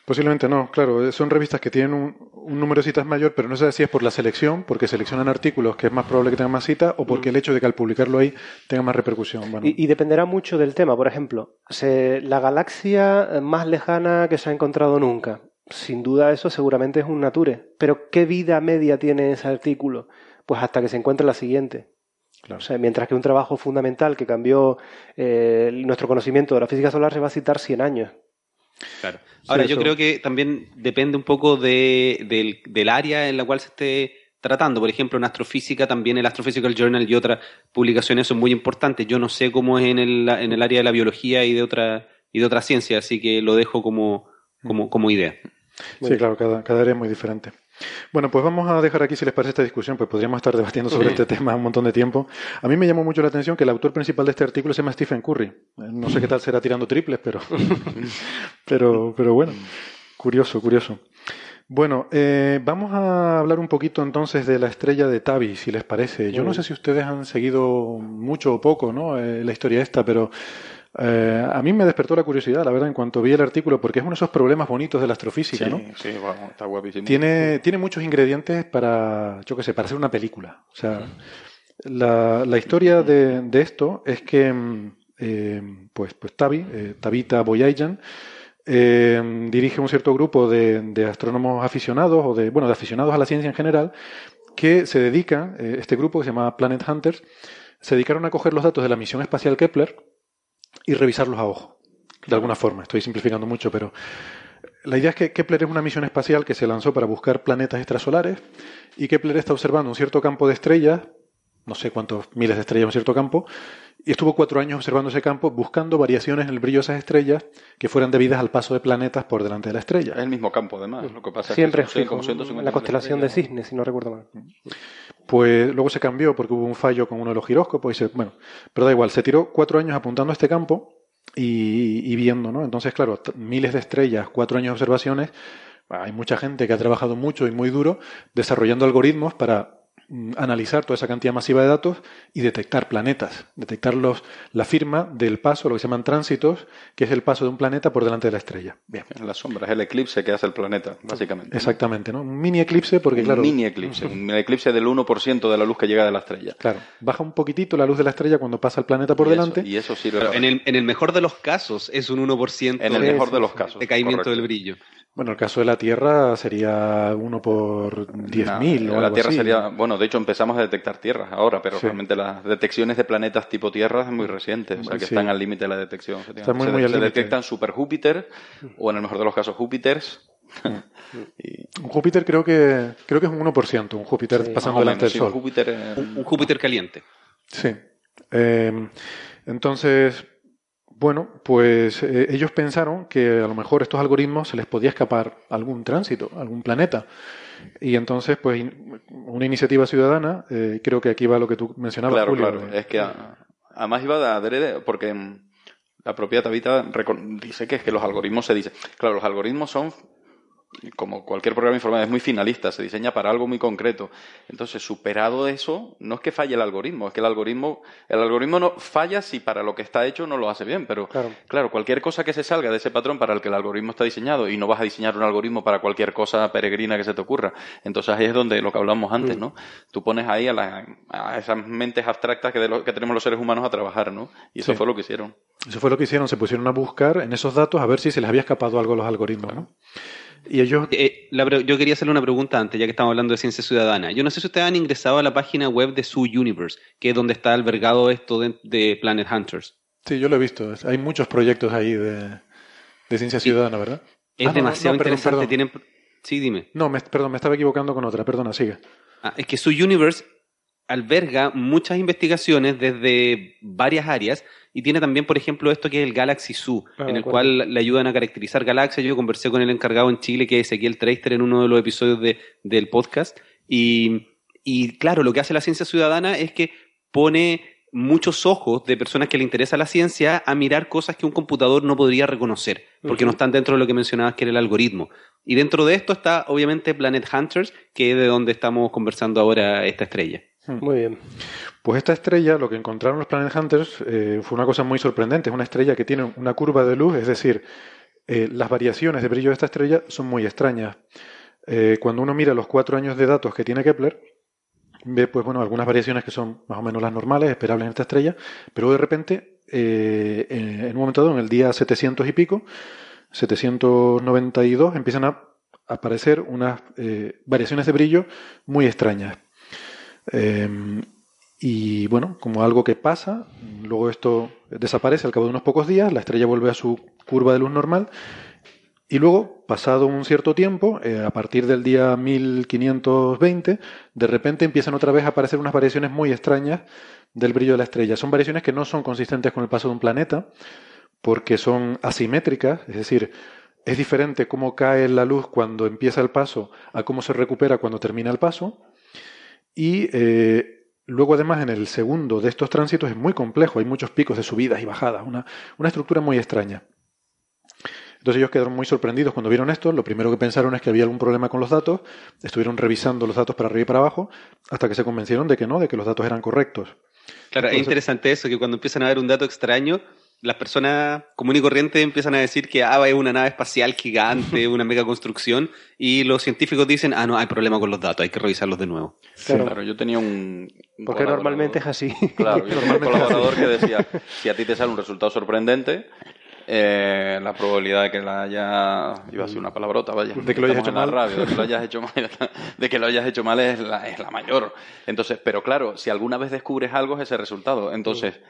Posiblemente no, claro. eh, Son revistas que tienen un, un número de citas mayor, pero no sé si es por la selección, porque seleccionan artículos que es más probable que tengan más citas, o porque el hecho de que al publicarlo ahí tenga más repercusión. Bueno, Y, y dependerá mucho del tema. Por ejemplo, se- la galaxia más lejana que se ha encontrado nunca. Sin duda eso seguramente es un Nature. Pero ¿qué vida media tiene ese artículo? Pues hasta que se encuentre la siguiente. claro. O sea, mientras que un trabajo fundamental que cambió eh, nuestro conocimiento de la física solar se va a citar 100 años. Claro. Ahora, Sí, yo creo que también depende un poco de, del, del área en la cual se esté tratando. Por ejemplo, en astrofísica, también el Astrophysical Journal y otras publicaciones son muy importantes. Yo no sé cómo es en el, en el área de la biología y de otra y de otra ciencia, así que lo dejo como, como, como idea. Sí, claro, cada, cada área es muy diferente. Bueno, pues vamos a dejar aquí, si les parece, esta discusión, pues podríamos estar debatiendo sobre este tema un montón de tiempo. A mí me llamó mucho la atención que el autor principal de este artículo se llama Stephen Curry. Eh, No sé qué tal será tirando triples, pero, pero, pero bueno, curioso, curioso. Bueno, eh, vamos a hablar un poquito entonces de la estrella de Tabi, si les parece. Yo no sé si ustedes han seguido mucho o poco, ¿no? Eh, la historia esta, pero eh, a mí me despertó la curiosidad, la verdad, en cuanto vi el artículo, porque es uno de esos problemas bonitos de la astrofísica, Sí, ¿no? sí, bueno, está guapísimo. Tiene, tiene muchos ingredientes para, yo qué sé, para hacer una película. O sea, la, la historia de, de esto es que, mm, eh, pues, pues Tabi, eh, Tabita Boyajan, eh, dirige un cierto grupo de, de astrónomos aficionados, o de, bueno, de aficionados a la ciencia en general, que se dedican, eh, este grupo que se llama Planet Hunters, se dedicaron a coger los datos de la misión espacial Kepler y revisarlos a ojo. De alguna forma, estoy simplificando mucho, pero la idea es que Kepler es una misión espacial que se lanzó para buscar planetas extrasolares y Kepler está observando un cierto campo de estrellas, no sé cuántos miles de estrellas en un cierto campo, y estuvo cuatro años observando ese campo buscando variaciones en el brillo de esas estrellas que fueran debidas al paso de planetas por delante de la estrella. Es el mismo campo, además. Lo que pasa Siempre es que son fijo, como 150 en la constelación de. Cisne, si no recuerdo mal. Pues luego se cambió porque hubo un fallo con uno de los giróscopos y se, bueno, pero da igual, se tiró cuatro años apuntando a este campo y, y viendo, ¿no? Entonces, claro, miles de estrellas, cuatro años de observaciones, hay mucha gente que ha trabajado mucho y muy duro desarrollando algoritmos para mm, analizar toda esa cantidad masiva de datos y detectar planetas, detectar los, la firma del paso, lo que se llaman tránsitos, que es el paso de un planeta por delante de la estrella. Bien. En la sombra, es el eclipse que hace el planeta, básicamente. Exactamente, ¿no? Un mini eclipse porque, un claro... mini eclipse, un eclipse del 1% de la luz que llega de la estrella. Claro, baja un poquitito la luz de la estrella cuando pasa el planeta por Y eso- delante. y eso sirve para- en, el, en el mejor de los casos es un 1% En el de, mejor de los casos. de caimiento correcto. del brillo. Bueno, el caso de la Tierra sería uno por 10.000 Nah, o La algo Tierra así. sería, bueno, de hecho empezamos a detectar tierras ahora, pero Sí. realmente las detecciones de planetas tipo Tierra es muy reciente, o sea que Sí. están al límite de la detección. Está muy, se, muy al se detectan super Júpiter o en el mejor de los casos Júpiters. y Un Júpiter creo que creo que es un 1%, un Júpiter Sí, pasando delante menos, del sí, Sol. un Júpiter eh, Un, un Júpiter caliente. Sí. Eh, entonces, bueno, pues eh, ellos pensaron que a lo mejor estos algoritmos se les podía escapar algún tránsito, algún planeta. Y entonces, pues, in- una iniciativa ciudadana, eh, creo que aquí va lo que tú mencionabas, Claro, Julio. claro. Es que a- además iba de adrede, porque la propia Tabita dice que es que los algoritmos se dicen. Claro, los algoritmos son, como cualquier programa informático, es muy finalista, se diseña para algo muy concreto. Entonces, superado eso, no es que falle el algoritmo, es que el algoritmo, el algoritmo no falla si para lo que está hecho no lo hace bien. Pero, Claro. claro, cualquier cosa que se salga de ese patrón para el que el algoritmo está diseñado, y no vas a diseñar un algoritmo para cualquier cosa peregrina que se te ocurra. Entonces ahí es donde lo que hablamos antes, ¿no? Tú pones ahí a, la- a esas mentes abstractas que, de lo- que tenemos los seres humanos a trabajar, ¿no? Y eso Sí. fue lo que hicieron. Eso fue lo que hicieron, se pusieron a buscar en esos datos a ver si se les había escapado algo a los algoritmos, ¿no? Y ellos Eh, la yo quería hacerle una pregunta antes, ya que estamos hablando de ciencia ciudadana. Yo no sé si ustedes han ingresado a la página web de Su Universe, que es donde está albergado esto de, de Planet Hunters. Sí, yo lo he visto. Hay muchos proyectos ahí de, de ciencia ciudadana, ¿verdad? Es Ah, no, demasiado no, perdón, interesante. perdón. Tienen... Sí, dime. No, me, perdón, me estaba equivocando con otra. Perdona, sigue. Ah, es que su universe alberga muchas investigaciones desde varias áreas y tiene también, por ejemplo, esto que es el Galaxy Zoo, Ah, en el cual le ayudan a caracterizar galaxias. Yo conversé con el encargado en Chile, que es Ezequiel Treister, en uno de los episodios de- del podcast. Y, y claro, lo que hace la ciencia ciudadana es que pone muchos ojos de personas que le interesa la ciencia a mirar cosas que un computador no podría reconocer, porque no están dentro de lo que mencionabas que era el algoritmo. Y dentro de esto está, obviamente, Planet Hunters, que es de donde estamos conversando ahora esta estrella. Muy bien. Pues esta estrella, lo que encontraron los Planet Hunters, eh, fue una cosa muy sorprendente. Es una estrella que tiene una curva de luz, es decir, eh, las variaciones de brillo de esta estrella son muy extrañas. Eh, cuando uno mira los cuatro años de datos que tiene Kepler, ve pues bueno algunas variaciones que son más o menos las normales, esperables en esta estrella, pero de repente, eh, en, en un momento dado, en el día 700 y pico, 792, empiezan a aparecer unas eh, variaciones de brillo muy extrañas. Eh, y bueno, como algo que pasa, luego esto desaparece al cabo de unos pocos días, la estrella vuelve a su curva de luz normal y luego, pasado un cierto tiempo, eh, a partir del día 1520, de repente empiezan otra vez a aparecer unas variaciones muy extrañas del brillo de la estrella. Son variaciones que no son consistentes con el paso de un planeta, porque son asimétricas, es decir, es diferente cómo cae la luz cuando empieza el paso a cómo se recupera cuando termina el paso. Y eh, luego además en el segundo de estos tránsitos es muy complejo, hay muchos picos de subidas y bajadas, una, una estructura muy extraña. Entonces ellos quedaron muy sorprendidos cuando vieron esto. Lo primero que pensaron es que había algún problema con los datos. Estuvieron revisando los datos para arriba y para abajo hasta que se convencieron de que no, de que los datos eran correctos. Claro, es interesante eso, que cuando empiezan a ver un dato extraño, las personas común y corriente empiezan a decir que ah, es una nave espacial gigante, una mega construcción, y los científicos dicen, ah, no, hay problema con los datos, hay que revisarlos de nuevo. Claro. Claro, yo tenía un. un Porque normalmente es así. Claro, yo tenía un colaborador que decía: si a ti te sale un resultado sorprendente, eh, la probabilidad de que la haya. iba a ser una palabrota, vaya. De que lo hayas hecho mal. radio, de que lo hayas hecho mal, de que lo hayas hecho mal es la, es la mayor. Entonces, pero claro, si alguna vez descubres algo es ese resultado. Entonces.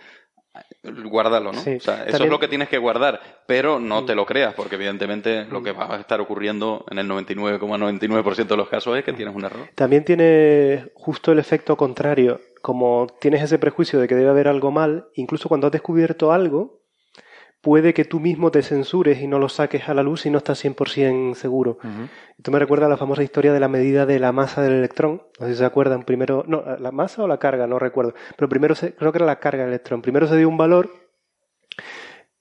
Guárdalo, ¿no? Sí. O sea, eso También- es lo que tienes que guardar, pero no te lo creas, porque evidentemente lo que va a estar ocurriendo en el 99,99% de los casos es que tienes un error. También tiene justo el efecto contrario. Como tienes ese prejuicio de que debe haber algo mal, incluso cuando has descubierto algo, puede que tú mismo te censures y no lo saques a la luz si no estás 100% seguro. Esto me recuerda a la famosa historia de la medida de la masa del electrón. No sé si se acuerdan. Primero, no, la masa o la carga, no recuerdo. Pero primero se- creo que era la carga del electrón. Primero se dio un valor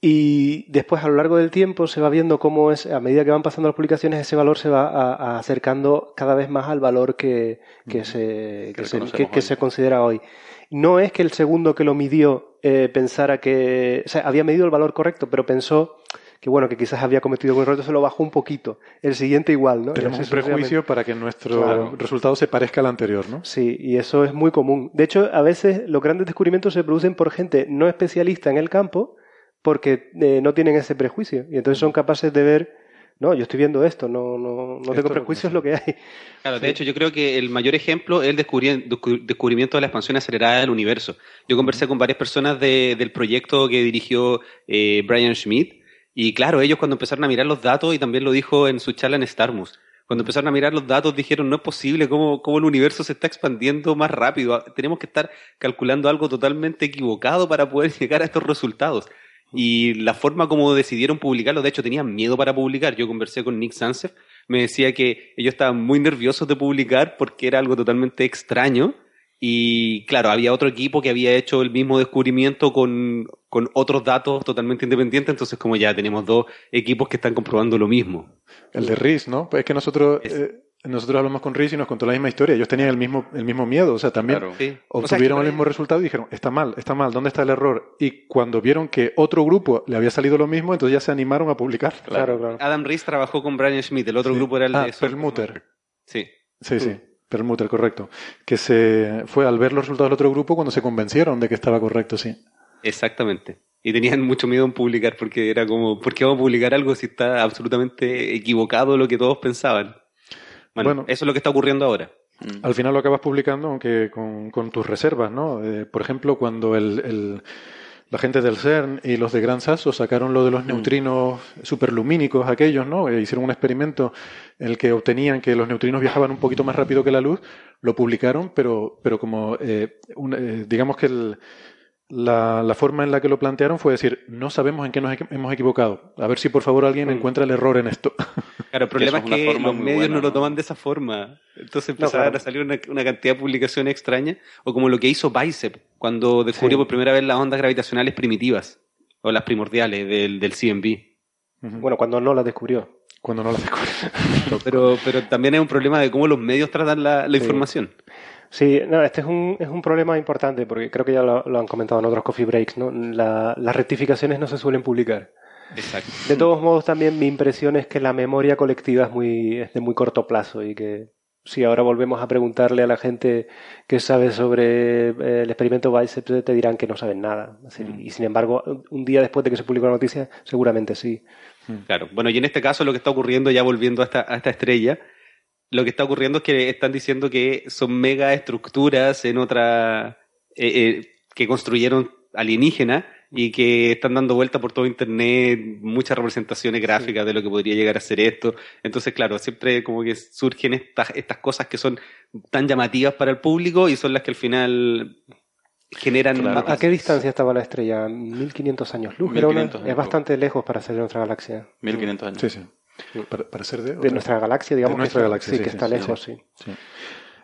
Y después, a lo largo del tiempo, se va viendo cómo es, a medida que van pasando las publicaciones, ese valor se va a- a acercando cada vez más al valor que, que, se, que, se considera hoy. No es que el segundo que lo midió eh, pensara que. O sea, había medido el valor correcto, pero pensó que, bueno, que quizás había cometido un error, entonces lo bajó un poquito. El siguiente igual, ¿no? Tenemos un prejuicio para que nuestro Claro. resultado se parezca al anterior, ¿no? Sí, y eso es muy común. De hecho, a veces los grandes descubrimientos se producen por gente no especialista en el campo porque eh, no tienen ese prejuicio. Y entonces son capaces de ver, no, yo estoy viendo esto, no, no, no tengo prejuicios, lo que hay. Claro, de hecho yo creo que el mayor ejemplo es el descubri- descu- descubrimiento de la expansión acelerada del universo. Yo conversé con varias personas de- del proyecto que dirigió eh, Brian Schmidt y claro, ellos cuando empezaron a mirar los datos, y también lo dijo en su charla en Starmus, cuando empezaron a mirar los datos dijeron no es posible cómo, cómo el universo se está expandiendo más rápido, tenemos que estar calculando algo totalmente equivocado para poder llegar a estos resultados. Y la forma como decidieron publicarlo, de hecho tenían miedo para publicar. Yo conversé con Nick Sansef, me decía que ellos estaban muy nerviosos de publicar porque era algo totalmente extraño. Y claro, había otro equipo que había hecho el mismo descubrimiento con, con otros datos totalmente independientes, entonces como ya tenemos dos equipos que están comprobando lo mismo. El de Riz, ¿no? Pues es que nosotros, Es- eh, nosotros hablamos con Riz y nos contó la misma historia. Ellos tenían el mismo, el mismo miedo, o sea, también Claro. Sí. O sea, obtuvieron el mismo resultado y dijeron, está mal, está mal, ¿dónde está el error? Y cuando vieron que otro grupo le había salido lo mismo, entonces ya se animaron a publicar. Claro, claro. Adam Rees trabajó con Brian Schmidt, el otro Sí. grupo era el Ah, de Perlmutter. Sí. Sí, sí, Perlmutter, correcto. Que se fue al ver los resultados del otro grupo cuando se convencieron de que estaba correcto, sí. Exactamente. Y tenían mucho miedo en publicar porque era como, ¿por qué vamos a publicar algo si está absolutamente equivocado lo que todos pensaban? Bueno, Bueno. eso es lo que está ocurriendo ahora. Mm. Al final lo acabas publicando, aunque con, con tus reservas, ¿no? Eh, por ejemplo, cuando el, el- la gente del CERN y los de Gran Sasso sacaron lo de los neutrinos superlumínicos, aquellos, ¿no? E hicieron un experimento en el que obtenían que los neutrinos viajaban un poquito más rápido que la luz, lo publicaron, pero, pero como, eh, un- eh, digamos que el- la, la forma en la que lo plantearon fue decir, no sabemos en qué nos hemos equivocado. A ver si por favor alguien encuentra el error en esto. Claro, el problema es es que los medios buena, no lo ¿no? toman de esa forma. Entonces No, empezaron claro. a salir una, una cantidad de publicaciones extrañas, o como lo que hizo Bicep cuando descubrió Sí. por primera vez las ondas gravitacionales primitivas, o las primordiales del, del CMB. Bueno, cuando no la descubrió. Cuando no la descubren. Pero, pero también es un problema de cómo los medios tratan la, la Sí. información. Sí, no, este es un, es un problema importante porque creo que ya lo, lo han comentado en otros coffee breaks, ¿no? La- las rectificaciones no se suelen publicar. Exacto. De todos modos, también mi impresión es que la memoria colectiva es, muy, es de muy corto plazo y que si ahora volvemos a preguntarle a la gente que sabe sobre eh, el experimento Biceps, te dirán que no saben nada. Así- Y sin embargo, un día después de que se publicó la noticia, seguramente sí. Claro. Bueno, y en este caso lo que está ocurriendo, ya volviendo a esta, a esta estrella, lo que está ocurriendo es que están diciendo que son mega estructuras en otra. eh, eh, que construyeron alienígenas y que están dando vuelta por todo Internet muchas representaciones gráficas de lo que podría llegar a ser esto. Entonces, claro, siempre como que surgen estas, estas cosas que son tan llamativas para el público y son las que al final generan Claro. ¿A, qué distancia estaba la estrella? 1500 años luz. era una- 1500 años es bastante lejos para ser de nuestra galaxia. 1500 años. Sí, sí. Para, para ser de, nuestra galaxia, digamos. De nuestra que está- galaxia, Sí, sí, que sí, está sí, lejos, sí. Sí.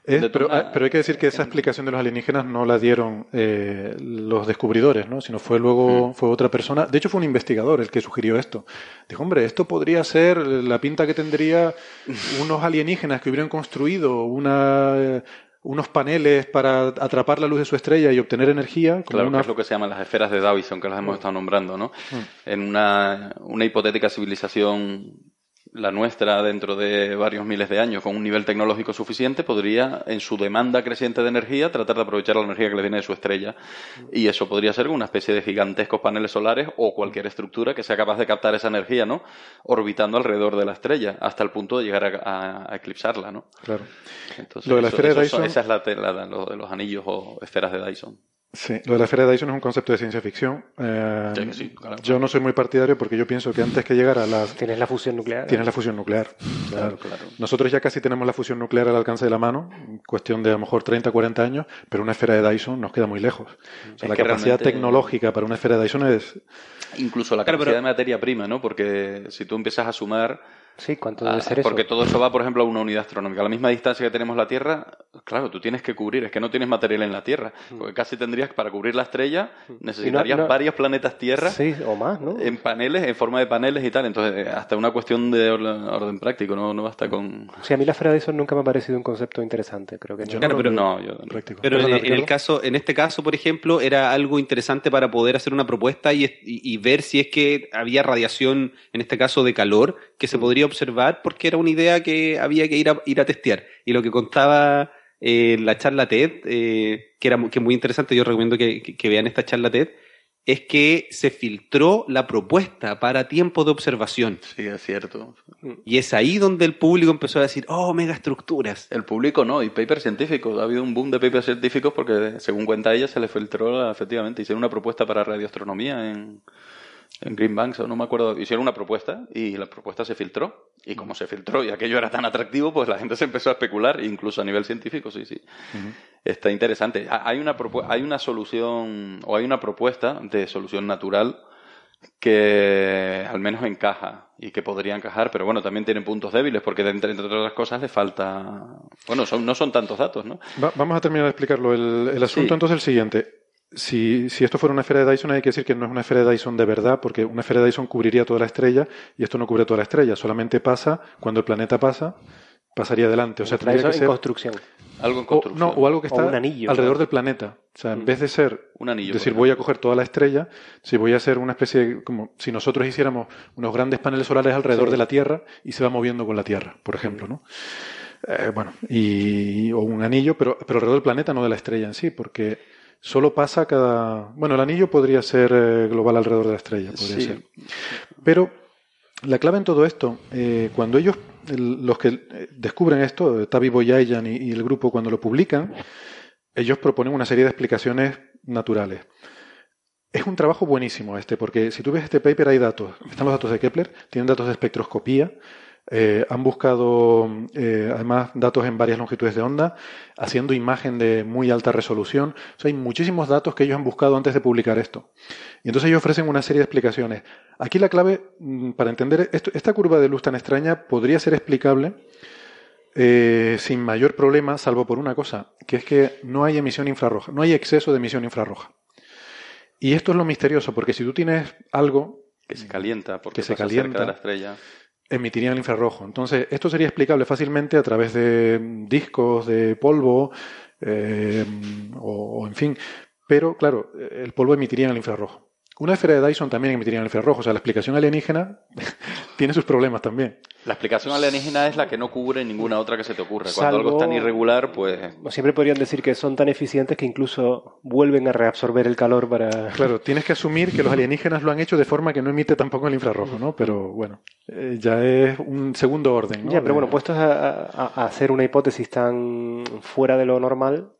Es- De pero, pero hay que decir que esa explicación de los alienígenas no la dieron eh, los descubridores, ¿no? sino fue luego fue otra persona. De hecho, fue un investigador el que sugirió esto. Dijo, hombre, esto podría ser la pinta que tendría unos alienígenas que hubieran construido una, eh, unos paneles para atrapar la luz de su estrella y obtener energía. Como Claro, una... que es lo que se llaman las esferas de Davison, que las hemos estado nombrando, ¿no? En una, una hipotética civilización, la nuestra, dentro de varios miles de años, con un nivel tecnológico suficiente, podría, en su demanda creciente de energía, tratar de aprovechar la energía que le viene de su estrella. Y eso podría ser una especie de gigantescos paneles solares o cualquier estructura que sea capaz de captar esa energía, ¿no? Orbitando alrededor de la estrella, hasta el punto de llegar a, eclipsarla, ¿no? Claro. Entonces, Lo de la eso- esfera de Dyson- esa es la, la- lo de los anillos o esferas de Dyson. Sí, lo de la esfera de Dyson es un concepto de ciencia ficción. Eh, Sí, que sí, claro. Yo no soy muy partidario porque yo pienso que antes que llegar a la Tienes la fusión nuclear. Tienes la fusión nuclear. Claro, claro. Nosotros ya casi tenemos la fusión nuclear al alcance de la mano, cuestión de a lo mejor 30, 40 años, pero una esfera de Dyson nos queda muy lejos. O sea, Es la capacidad realmente- tecnológica para una esfera de Dyson es... Incluso la Claro, capacidad pero- de materia prima, ¿no? Porque si tú empiezas a sumar Sí, ¿cuánto Ah, debe ser eso? porque todo eso va, por ejemplo, a una unidad astronómica. A la misma distancia que tenemos la Tierra, claro, tú tienes que cubrir, es que no tienes material en la Tierra. Porque casi tendrías, para cubrir la estrella, necesitarías Mm. no- varios planetas Tierra Sí, o más, ¿no? en paneles, en forma de paneles y tal. Entonces, eh, hasta una cuestión de orden, orden práctico, no, no basta con... Sí, a mí la esfera de Dyson nunca me ha parecido un concepto interesante, creo que no. Yo Claro, pero no, yo- práctico. Pero en, el caso, en este caso, por ejemplo, era algo interesante para poder hacer una propuesta y, y- y ver si es que había radiación, en este caso de calor, que se podría observar, porque era una idea que había que ir a, ir a testear. Y lo que contaba eh, la charla TED, eh, que era que muy interesante, yo recomiendo que, que- que vean esta charla TED, es que se filtró la propuesta para tiempo de observación. Sí, es cierto. Y es ahí donde el público empezó a decir, oh, megaestructuras. El público no, y papers científicos. Ha habido un boom de papers científicos porque, según cuenta ella, se le filtró, efectivamente, hicieron una propuesta para radioastronomía en, en Green Banks, o no me acuerdo. Hicieron una propuesta y la propuesta se filtró. Y como se filtró y aquello era tan atractivo, pues la gente se empezó a especular, incluso a nivel científico, sí, sí. Está interesante. Ha- Hay una, hay una solución, o hay una propuesta de solución natural que al menos encaja y que podría encajar, pero bueno, también tienen puntos débiles porque entre, entre otras cosas le falta... Bueno, son, no son tantos datos, ¿no? Va- vamos a terminar de explicarlo. El, el asunto Sí. entonces es el siguiente. Si, si esto fuera una esfera de Dyson, hay que decir que no es una esfera de Dyson de verdad, porque una esfera de Dyson cubriría toda la estrella y esto no cubre toda la estrella. Solamente pasa cuando el planeta pasa, pasaría adelante. O sea, tendría que en ser. construcción. Algo en O, construcción. no, o algo que O está un anillo, alrededor del planeta. O sea, en Mm. vez de ser Un anillo. decir, voy a coger toda la estrella, si voy a hacer una especie de, como si nosotros hiciéramos unos grandes paneles solares alrededor Sí. de la Tierra y se va moviendo con la Tierra, por ejemplo, ¿no? Eh, bueno, y, o un anillo, pero, pero alrededor del planeta, no de la estrella en sí, porque solo pasa cada... Bueno, el anillo podría ser eh, global alrededor de la estrella, podría Sí. ser. Pero la clave en todo esto, eh, cuando ellos, el- los que eh, descubren esto, Tavi Boyayan y, y el grupo, cuando lo publican, ellos proponen una serie de explicaciones naturales. Es un trabajo buenísimo este, porque si tú ves este paper hay datos. Están los datos de Kepler, tienen datos de espectroscopía, eh, han buscado eh, además datos en varias longitudes de onda, haciendo imagen de muy alta resolución. O sea, hay muchísimos datos que ellos han buscado antes de publicar esto. Y entonces ellos ofrecen una serie de explicaciones. Aquí la clave, mm, para entender esto, esta curva de luz tan extraña podría ser explicable eh, sin mayor problema, salvo por una cosa, que es que no hay emisión infrarroja, no hay exceso de emisión infrarroja. Y esto es lo misterioso, porque si tú tienes algo, Que se calienta porque Que se pasa cerca calienta. de la estrella. Emitiría el infrarrojo. Entonces, esto sería explicable fácilmente a través de discos de polvo eh, o, o en fin. Pero, claro, el polvo emitiría en el infrarrojo. Una esfera de Dyson también emitiría en el infrarrojo. O sea, la explicación alienígena tiene sus problemas también. La explicación alienígena es la que no cubre ninguna otra que se te ocurra. Cuando Salvo- algo es tan irregular, pues... O Siempre podrían decir que son tan eficientes que incluso vuelven a reabsorber el calor para... Claro, tienes que asumir que los alienígenas lo han hecho de forma que no emite tampoco el infrarrojo, ¿no? Pero bueno, eh, ya es un segundo orden. ¿no? Ya, pero bueno, puestos a, a- a hacer una hipótesis tan fuera de lo normal,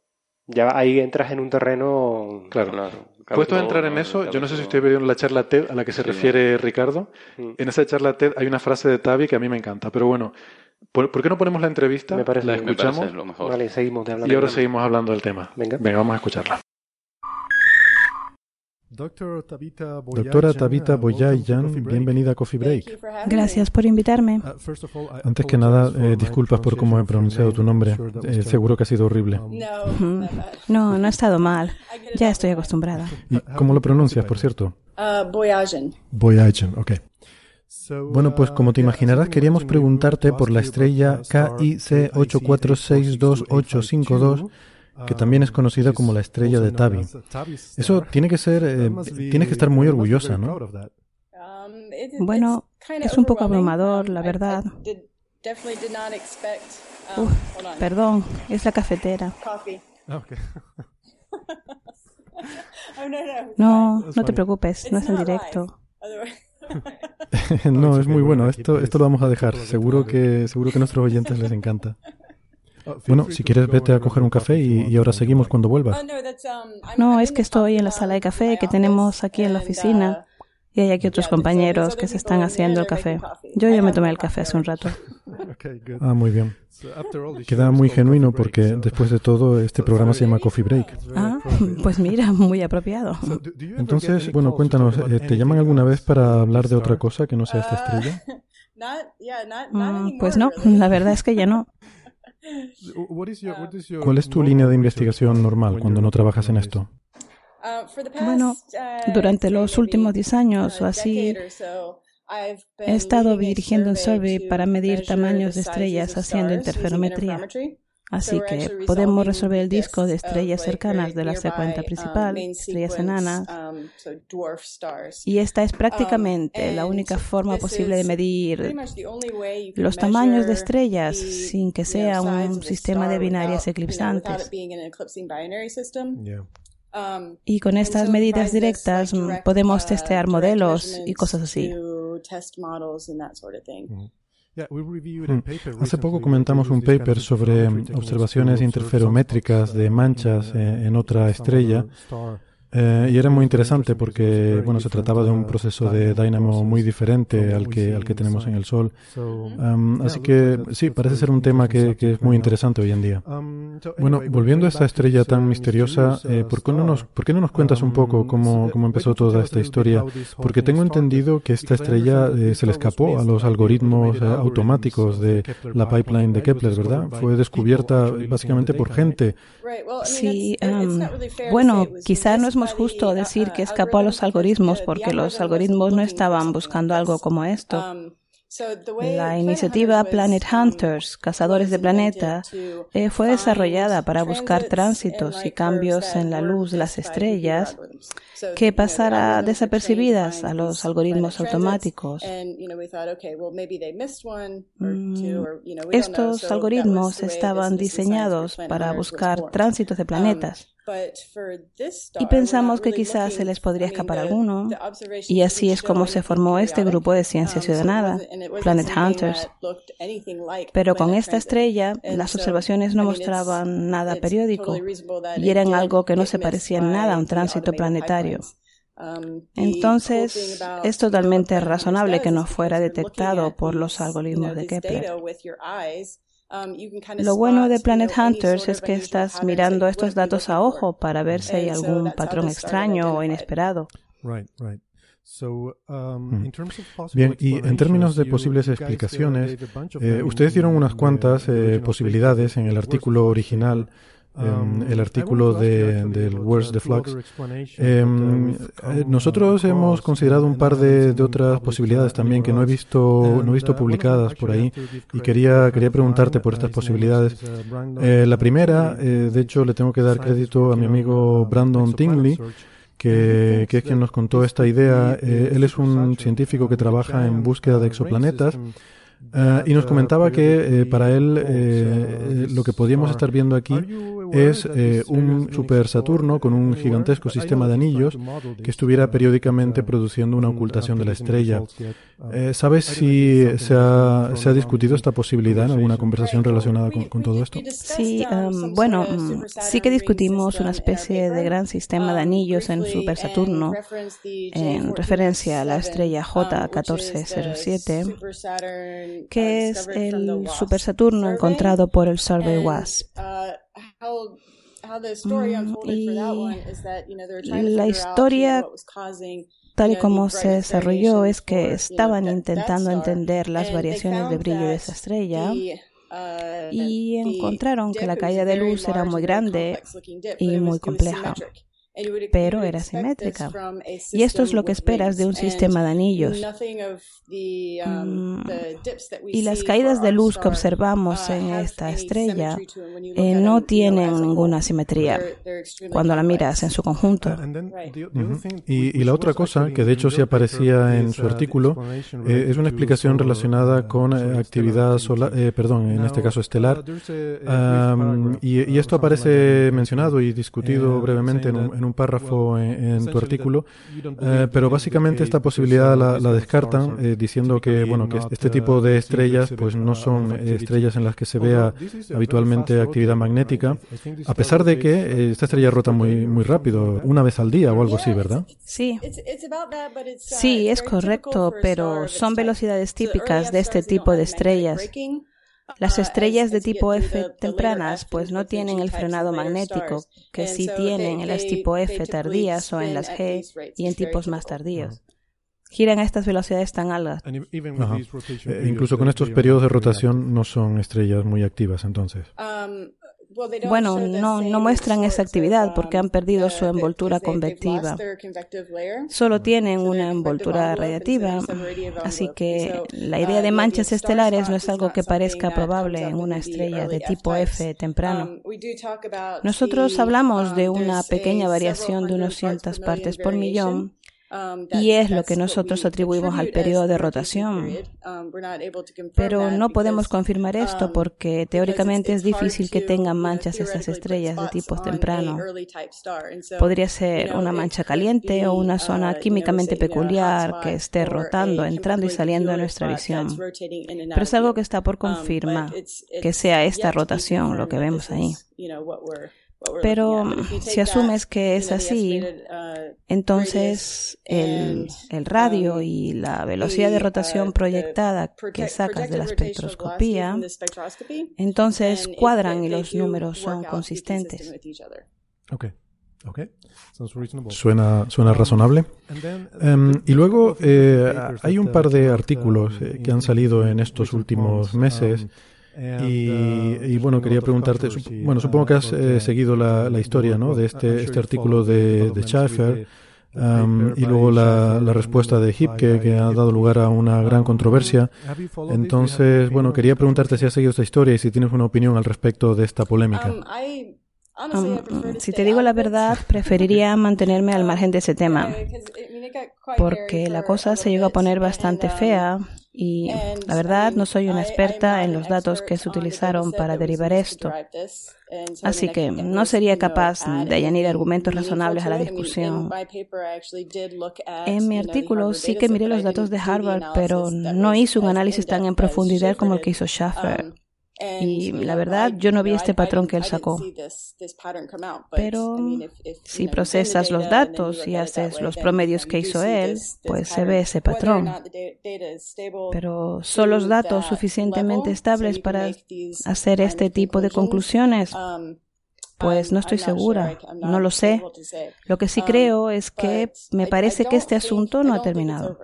ya ahí entras en un terreno... Claro. Claro. Puesto a entrar en ¿no? eso, yo no sé si ustedes vieron la charla TED a la que se Sí. refiere Ricardo. Mm. En esa charla TED hay una frase de Tavi que a mí me encanta. Pero bueno, ¿por, por qué no ponemos la entrevista? Me parece la. Me escuchamos parece lo mejor. Vale, seguimos de hablando. y ahora seguimos hablando del tema. Venga. vamos a escucharla. Doctora Doctora Tabita Boyayan, bienvenida a Coffee Break. Gracias por invitarme. Antes que nada, eh, disculpas por cómo he pronunciado tu nombre. Eh, seguro que ha sido horrible. Mm, No, no ha estado mal. Ya estoy acostumbrada. ¿Y cómo lo pronuncias, por cierto? Uh, Boyajan. Boyayan, ok. Bueno, pues como te imaginarás, queríamos preguntarte por la estrella KIC 8462852, que también es conocida como la estrella de Tabi. Eso tiene que ser, eh, tienes que estar muy orgullosa, ¿no? Bueno, es un poco abrumador, Um, la verdad. Uf, perdón, es la cafetera. Ah, no, no. Te preocupes, no es en directo. No, es muy bueno. Esto, esto lo vamos a dejar. Seguro que, seguro que a nuestros oyentes les encanta. Bueno, si quieres, vete a coger un café y, y ahora seguimos cuando vuelvas. Oh, no, um, es que estoy en la sala de lounge café que tenemos aquí en la oficina. uh, Y hay aquí otros compañeros que se están haciendo el café. Yo ya me tomé el café hace un rato. Ah, muy bien. Queda muy genuino porque, después de todo, este programa se llama Coffee Break. Ah, pues mira, muy apropiado. Entonces, bueno, cuéntanos, eh, ¿te llaman alguna vez para hablar de otra cosa que no sea esta estrella? Mm, Pues no, la verdad es que ya no. ¿Cuál es tu línea de investigación normal cuando no trabajas en esto? Uh, past, Bueno, uh, durante los últimos 10 años o así, he estado dirigiendo un survey para medir tamaños de estrellas haciendo interferometría. Así que podemos resolver el disco de of, estrellas cercanas de la secuencia um, principal, main estrellas sequence, enanas, um, so dwarf stars. y esta es prácticamente Um, la and única forma this posible de is medir los tamaños de measure estrellas the, sin que sea un sistema de binarias eclipsantes. it being an eclipsing binary system. Um, Y con and estas medidas directas direct, podemos uh, testear direct modelos y cosas así. To test models and that sort of thing. Mm. Hace poco comentamos un paper sobre observaciones interferométricas de manchas eh, en otra estrella eh, y era muy interesante porque bueno se trataba de un proceso de dynamo muy diferente al que al que tenemos en el Sol. Así que sí, parece ser un tema que, que es muy interesante hoy en día. Bueno, volviendo a esta estrella tan misteriosa, eh, ¿por, qué no nos, ¿por qué no nos cuentas un poco cómo, cómo empezó toda esta historia? Porque tengo entendido que esta estrella eh, se le escapó a los algoritmos automáticos de la pipeline de Kepler, ¿verdad? Fue descubierta básicamente por gente. Sí, bueno, quizá no es muy justo decir que escapó a los algoritmos porque los algoritmos no estaban buscando algo como esto. La iniciativa Planet Hunters, Cazadores de Planeta, eh, fue desarrollada para buscar tránsitos y cambios en la luz de las estrellas que pasara desapercibidas a los algoritmos automáticos. Mm, Estos algoritmos estaban diseñados para buscar tránsitos de planetas. Y pensamos que quizás se les podría escapar alguno, y así es como se formó este grupo de ciencia ciudadana, Planet Hunters. Pero con esta estrella, las observaciones no mostraban nada periódico y eran algo que no se parecía en nada a un tránsito planetario. Entonces, es totalmente razonable que no fuera detectado por los algoritmos de Kepler. Lo bueno de Planet Hunters es que estás mirando estos datos a ojo para ver si hay algún patrón extraño o inesperado. Mm. Bien, y en términos de posibles explicaciones, eh, ustedes dieron unas cuantas eh, posibilidades en el artículo original el artículo de, del Where's the Flux. Eh, nosotros hemos considerado un par de, de, otras posibilidades también que no he visto no he visto publicadas por ahí y quería quería preguntarte por estas posibilidades. Eh, la primera, eh, de hecho, le tengo que dar crédito a mi amigo Brandon Tingley. Que, que, es quien nos contó esta idea. Eh, él es un científico que trabaja en búsqueda de exoplanetas Uh, y nos comentaba que eh, para él eh, lo que podíamos estar viendo aquí es eh, un super Saturno con un gigantesco sistema de anillos que estuviera periódicamente produciendo una ocultación de la estrella. ¿Sabes si se ha, se ha, discutido esta posibilidad en alguna conversación relacionada con, con todo esto? Sí, um, bueno, sí que discutimos una especie de gran sistema de anillos en Super Saturno en referencia a la estrella J1407 que es el Super Saturno encontrado por el Survey WASP. Y la historia, tal y como se desarrolló, es que estaban intentando entender las variaciones de brillo de esa estrella y encontraron que la caída de luz era muy grande y muy compleja pero era simétrica. Y esto es lo que esperas de un sistema de anillos. Mm, y las caídas de luz que observamos en esta estrella eh, no tienen ninguna simetría cuando la miras en su conjunto. Y, y, la otra cosa, que de hecho sí aparecía en su artículo, eh, es una explicación relacionada con eh, actividad solar, perdón, en este caso estelar. Um, y, y, esto aparece mencionado y discutido brevemente en un, en un párrafo en, en, tu artículo, eh, pero básicamente esta posibilidad la, la descartan eh, diciendo que bueno que este tipo de estrellas pues no son estrellas en las que se vea habitualmente actividad magnética, a pesar de que eh, esta estrella rota muy muy rápido, una vez al día o algo así, ¿verdad? Sí, sí es correcto, pero son velocidades típicas de este tipo de estrellas. Las estrellas de tipo F tempranas pues no tienen el frenado magnético que sí tienen en las tipo F tardías o en las G y en tipos más tardíos. giran a estas velocidades tan altas. E incluso con estos periodos de rotación no son estrellas muy activas entonces. Um, Bueno, no, no muestran esa actividad porque han perdido su envoltura convectiva. Solo tienen una envoltura radiativa, así que la idea de manchas estelares no es algo que parezca probable en una estrella de tipo F temprano. Nosotros hablamos de una pequeña variación de unos cientos partes por millón. Um, y es lo que nosotros atribuimos al periodo de rotación. Um, Pero no podemos confirmar esto porque teóricamente es difícil que tengan manchas estas estrellas de tipo temprano. Podría ser una mancha caliente o una zona uh, químicamente peculiar que esté rotando, entrando y saliendo de nuestra visión. Pero es algo que está por Um, confirmar, que sea esta rotación lo que vemos ahí. Pero si asumes que es así, entonces el, el, radio y la velocidad de rotación proyectada que sacas de la espectroscopía, entonces cuadran y los números son consistentes. Okay. Okay. Suena, suena razonable. Um, y luego eh, hay un par de artículos eh, que han salido en estos últimos meses y, y, bueno, quería preguntarte, bueno, supongo que has eh, seguido la, la, historia ¿no? de este, este artículo de, de Schaeffer um, y luego la, la, respuesta de Hipke que ha dado lugar a una gran controversia. Entonces, bueno, quería preguntarte si has seguido esta historia y si tienes una opinión al respecto de esta polémica. Um, si te digo la verdad, preferiría mantenerme al margen de ese tema, porque la cosa se llegó a poner bastante fea y la verdad no soy una experta en los datos que se utilizaron para derivar esto. Así que no sería capaz de añadir argumentos razonables a la discusión. En mi artículo sí que miré los datos de Harvard, pero no hice un análisis tan en profundidad como el que hizo Schaffer. Y la verdad, yo no vi este patrón que él sacó. Pero si procesas los datos y haces los promedios que hizo él, pues se ve ese patrón. Pero ¿son los datos suficientemente estables para hacer este tipo de conclusiones? Pues no estoy segura, no lo sé. Lo que sí creo es que me parece que este asunto no ha terminado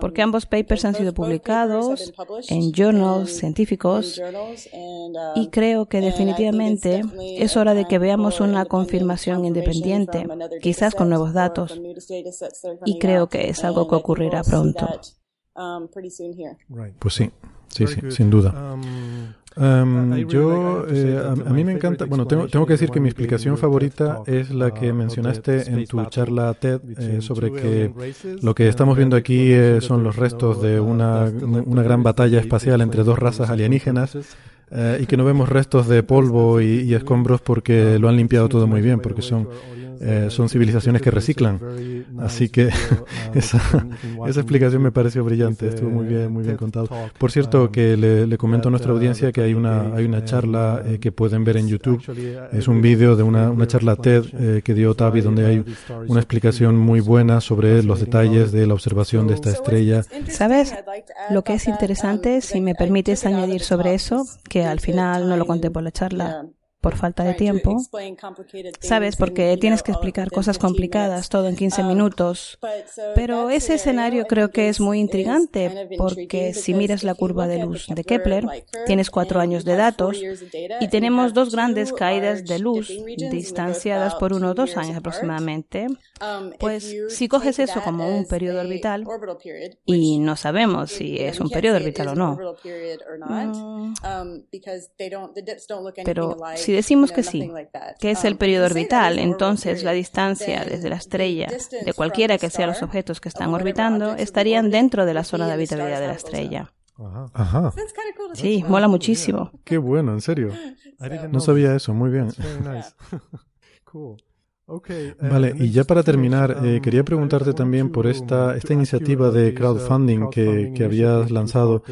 porque ambos papers han sido publicados en journals científicos y creo que definitivamente es hora de que veamos una confirmación independiente, quizás con nuevos datos, y creo que es algo que ocurrirá pronto. Pues sí, sí, sí, sin duda. Um, yo, eh, a, a, mí me encanta, bueno, tengo, tengo, que decir que mi explicación favorita es la que mencionaste en tu charla TED eh, sobre que lo que estamos viendo aquí eh, son los restos de una, una gran batalla espacial entre dos razas alienígenas. y que no vemos restos de polvo y, y, escombros porque lo han limpiado todo muy bien, porque son eh, son civilizaciones que reciclan. Así que esa, esa explicación me pareció brillante, estuvo muy bien, muy bien contado. Por cierto, que le, comento a nuestra audiencia que hay una, hay una charla eh, que pueden ver en YouTube. Es un vídeo de una, una charla TED eh, que dio Tavi, donde hay una explicación muy buena sobre los detalles de la observación de esta estrella. ¿Sabes? Lo que es interesante, si me permites añadir sobre eso, que al final no lo conté por la charla, por falta de tiempo. Sabes, porque tienes que explicar cosas complicadas todo en 15 minutos. Pero ese escenario creo que es muy intrigante porque si miras la curva de luz de Kepler, tienes cuatro años de datos y tenemos dos grandes caídas de luz distanciadas por uno o dos años aproximadamente. Pues si coges eso como un periodo orbital y no sabemos si es un periodo orbital o no. Pero si decimos que sí, que es el periodo orbital, entonces la distancia desde la estrella, de cualquiera que sean los objetos que están orbitando, estarían dentro de la zona de habitabilidad de la estrella. Ajá. Sí, mola muchísimo. Qué bueno, en serio. No sabía eso, muy bien. Vale, y ya para terminar, eh, quería preguntarte también por esta, esta iniciativa de crowdfunding que, que habías lanzado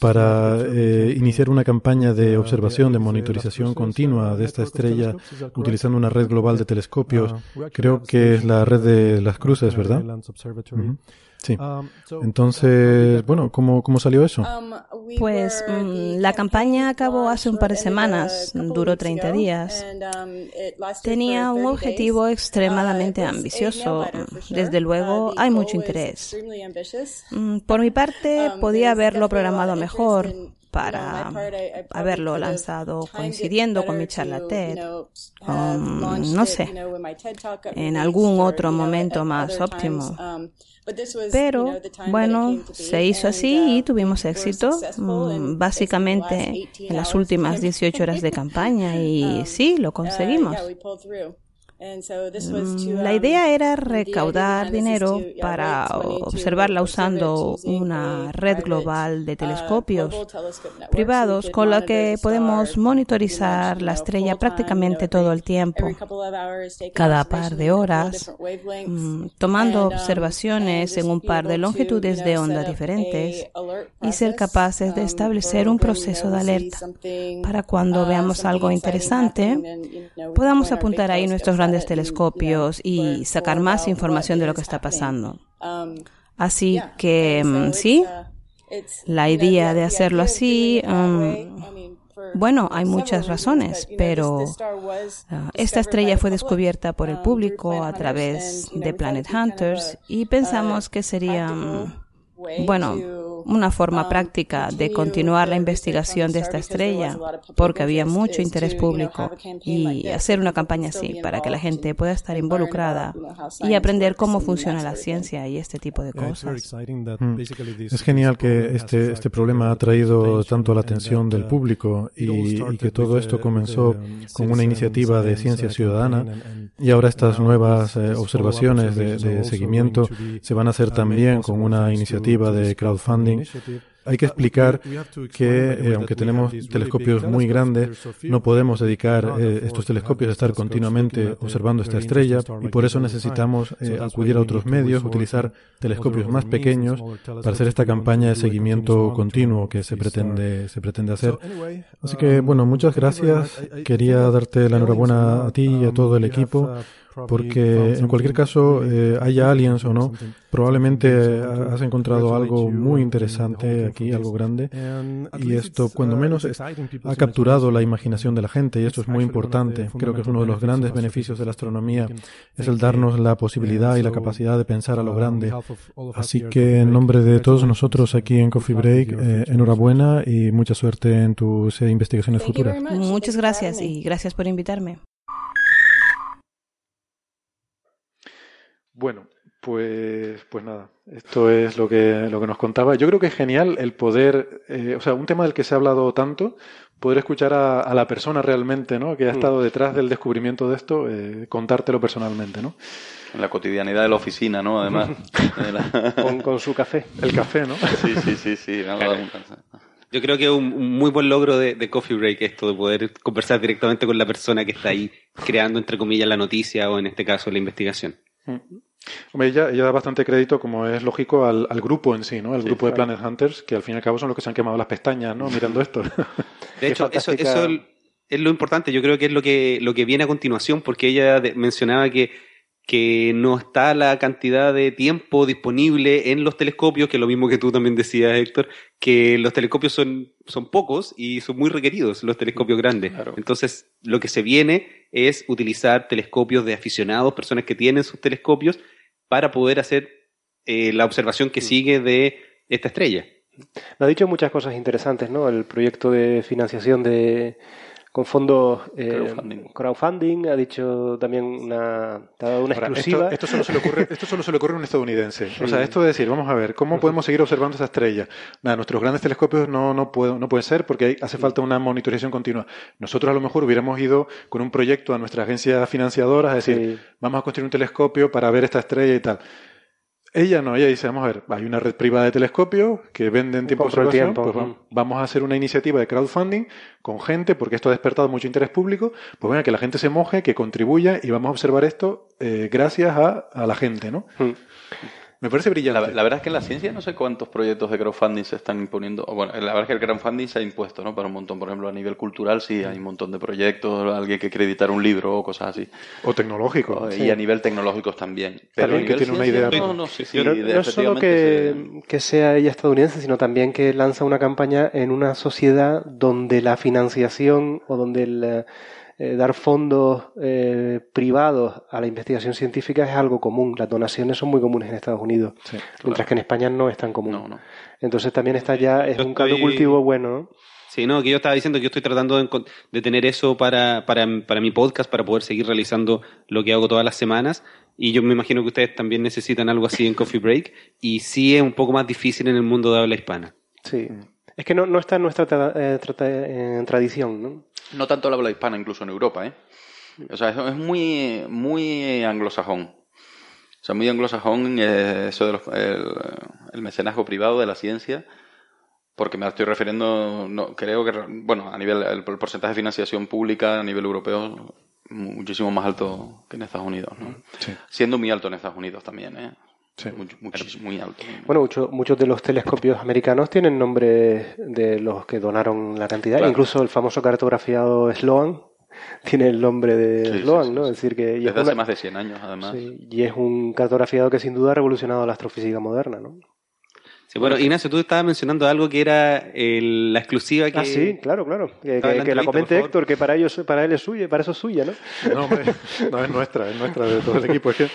para eh, iniciar una campaña de observación, de monitorización continua de esta estrella utilizando una red global de telescopios. Creo que es la red de las cruces, ¿verdad? Sí. Um, Entonces, bueno, ¿cómo, cómo salió eso? Um, pues mm, la campaña acabó hace un par de semanas, duró 30 días. Um, Tenía un objetivo extremadamente uh, ambicioso. Desde luego, uh, hay mucho interés. Mm, por mi parte, podía haberlo programado mejor, para haberlo lanzado coincidiendo con mi charla TED, no sé, en algún otro momento más óptimo. Pero bueno, se hizo así y tuvimos éxito, mm, básicamente en las últimas 18 horas de campaña y sí, lo conseguimos. Mm, la idea era recaudar dinero para observarla usando una red global de uh, telescopios privados con la que podemos monitorizar la estrella prácticamente todo el tiempo, cada par de horas, mm, tomando um, observaciones en un par de longitudes de onda diferentes y ser capaces de um, establecer un proceso de alerta para cuando uh, veamos algo interesante podamos apuntar ahí nuestros grandes telescopios y sacar más información de lo que está pasando. Así que mm, sí, la idea de hacerlo así, mm, bueno, hay muchas razones, pero ah, esta estrella fue descubierta por el público a través de Planet Hunters y pensamos que sería, mm, bueno, una forma um, práctica de continuar la investigación de esta estrella, porque había mucho interés público, y hacer una campaña así para que la gente pueda estar involucrada y aprender cómo funciona la ciencia y este tipo de cosas. Mm. Es genial que este, este problema ha traído tanto la atención del público y, que todo esto comenzó con una iniciativa de ciencia ciudadana y ahora estas nuevas eh, observaciones de seguimiento se van a hacer también con una iniciativa de crowdfunding hay que explicar que, eh, aunque tenemos telescopios muy grandes, no podemos dedicar eh, estos telescopios a estar continuamente observando esta estrella y por eso necesitamos eh, acudir a otros medios, utilizar telescopios más pequeños para hacer esta campaña de seguimiento continuo que se pretende, se pretende hacer. Así que, bueno, muchas gracias. Quería darte la enhorabuena a ti y a todo el equipo porque en cualquier caso, eh, haya aliens o no, probablemente has encontrado algo muy interesante aquí, algo grande, y esto, cuando menos, ha capturado la imaginación de la gente, y esto es muy importante. Creo que es uno de los grandes beneficios de la astronomía, es el darnos la posibilidad y la capacidad de pensar a lo grande. Así que, en nombre de todos nosotros aquí en Coffee Break, eh, enhorabuena y mucha suerte en tus eh, investigaciones futuras. Muchas gracias y gracias por invitarme. Bueno, pues, pues nada, esto es lo que, lo que nos contaba. Yo creo que es genial el poder, eh, o sea, un tema del que se ha hablado tanto, poder escuchar a, la persona realmente, ¿no? Que ha mm. estado detrás del descubrimiento de esto, eh, contártelo personalmente, ¿no? En la cotidianidad de la oficina, ¿no? Además. con, su café. El café, ¿no? Sí, sí, sí, sí. Yo creo que es un, muy buen logro de, de, Coffee Break esto, de poder conversar directamente con la persona que está ahí creando, entre comillas, la noticia o en este caso la investigación. Mm. Hombre, ella, ella, da bastante crédito, como es lógico, al, grupo en sí, ¿no? El grupo de Planet Hunters, que al fin y al cabo son los que se han quemado las pestañas, ¿no? Mirando esto. De hecho, eso, eso es lo importante. Yo creo que es lo que, lo que viene a continuación, porque ella mencionaba que, que no está la cantidad de tiempo disponible en los telescopios, que es lo mismo que tú también decías, Héctor, que los telescopios son, son pocos y son muy requeridos, los telescopios grandes. Entonces, lo que se viene es utilizar telescopios de aficionados, personas que tienen sus telescopios, para poder hacer eh, la observación que mm. sigue de esta estrella. Ha dicho muchas cosas interesantes, ¿no? El proyecto de financiación de con fondos eh, crowdfunding. ha dicho también una, una exclusiva. Esto, solo se le ocurre, esto solo se le ocurre a un estadounidense. O sea, esto de decir, vamos a ver, ¿cómo podemos seguir observando esta estrella? Nada, nuestros grandes telescopios no, no, puede, no pueden ser porque hace falta una monitorización continua. Nosotros a lo mejor hubiéramos ido con un proyecto a nuestra agencia financiadora, es decir, vamos a construir un telescopio para ver esta estrella y tal. Ella no, ella dice, vamos a ver, hay una red privada de telescopios que venden tiempo de tiempo. Pues vamos a hacer una iniciativa de crowdfunding con gente, porque esto ha despertado mucho interés público, pues venga, que la gente se moje, que contribuya y vamos a observar esto eh, gracias a, la gente, ¿no? Me parece brillante. La, verdad es que en la ciencia no sé cuántos proyectos de crowdfunding se están imponiendo. Bueno, la verdad es que el crowdfunding se ha impuesto, ¿no? Para un montón. Por ejemplo, a nivel cultural sí hay un montón de proyectos, alguien que quiere editar un libro o cosas así. O tecnológico. Y a nivel tecnológico también. Pero también que tiene una idea. No, no, sí, sí, no, solo que, que sea ella estadounidense, sino también que lanza una campaña en una sociedad donde la financiación o donde el eh, dar fondos eh, privados a la investigación científica es algo común. Las donaciones son muy comunes en Estados Unidos, mientras que en España no es tan común. Entonces también está ya, es un caldo cultivo bueno. Sí, no, que yo estaba diciendo que yo estoy tratando de, tener eso para, para, para, mi podcast, para poder seguir realizando lo que hago todas las semanas. Y yo me imagino que ustedes también necesitan algo así en Coffee Break. Y sí es un poco más difícil en el mundo de habla hispana. Sí. Es que no, no está en nuestra eh, tradición, ¿no? No tanto la habla hispana, incluso en Europa, ¿eh? O sea, es muy, muy anglosajón. O sea, muy anglosajón eh, eso de el, mecenazgo privado de la ciencia, porque me estoy refiriendo, no, creo que, bueno, a nivel, el, porcentaje de financiación pública a nivel europeo muchísimo más alto que en Estados Unidos, ¿no? Siendo muy alto en Estados Unidos también, ¿eh? Sí. muy alto. Bueno, muchos de los telescopios americanos tienen nombres de los que donaron la cantidad. Incluso el famoso cartografiado Sloan tiene el nombre de Sloan, ¿no? Es decir, que. Desde hace más de 100 años, además. y es un cartografiado que sin duda ha revolucionado la astrofísica moderna, ¿no? Sí, bueno, Ignacio, tú estabas mencionando algo que era la exclusiva que... Ah, sí, claro, claro. Que, la, comente Héctor, que para, ellos, para él es suya, para eso es suya, ¿no? No, no es nuestra, es nuestra de todo el equipo. Es que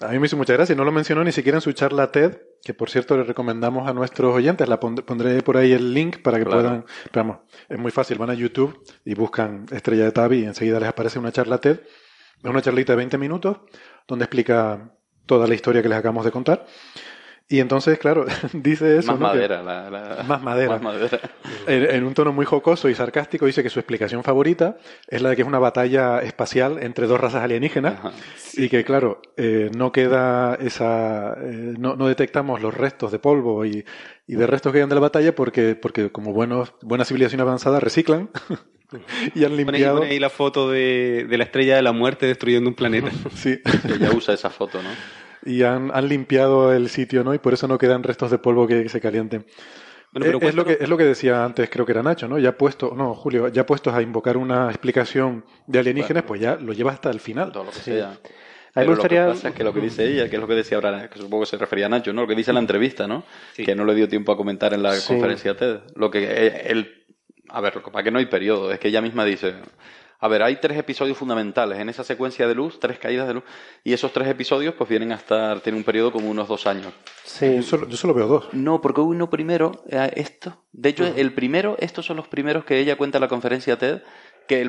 a mí me hizo mucha gracia, no lo mencionó ni siquiera en su charla TED, que por cierto le recomendamos a nuestros oyentes, la pondré por ahí el link para que puedan, vamos, es muy fácil, van a YouTube y buscan Estrella de Tabi y enseguida les aparece una charla TED, es una charlita de 20 minutos donde explica toda la historia que les acabamos de contar. Y entonces, claro, dice eso. Más madera. la, Más madera. En, un tono muy jocoso y sarcástico dice que su explicación favorita es la de que es una batalla espacial entre dos razas alienígenas y que, claro, eh, no queda esa. Eh, no, no, detectamos los restos de polvo y, y, de restos que quedan de la batalla porque, porque como buenos, buena civilización avanzada reciclan. y han limpiado. Pone ahí la foto de, de, la estrella de la muerte destruyendo un planeta. sí. Ella usa esa foto, ¿no? Y han, han, limpiado el sitio, ¿no? Y por eso no quedan restos de polvo que, se calienten. Bueno, es, lo que, es lo que decía antes, creo que era Nacho, ¿no? Ya puesto, no, Julio, ya puestos a invocar una explicación de alienígenas, pues ya lo lleva hasta el final. Todo lo que sea. Pero lo que pasa es que lo que dice ella, que es lo que decía ahora, que supongo que se refería a Nacho, ¿no? Lo que dice en la entrevista, ¿no? Que no le dio tiempo a comentar en la conferencia TED. Lo que él, a ver, para que no hay periodo, es que ella misma dice, a ver, hay tres episodios fundamentales en esa secuencia de luz, tres caídas de luz, y esos tres episodios pues vienen a estar, tienen un periodo como unos dos años. Sí, yo solo, veo dos. No, porque uno primero, eh, esto, de hecho, el primero, estos son los primeros que ella cuenta en la conferencia TED, que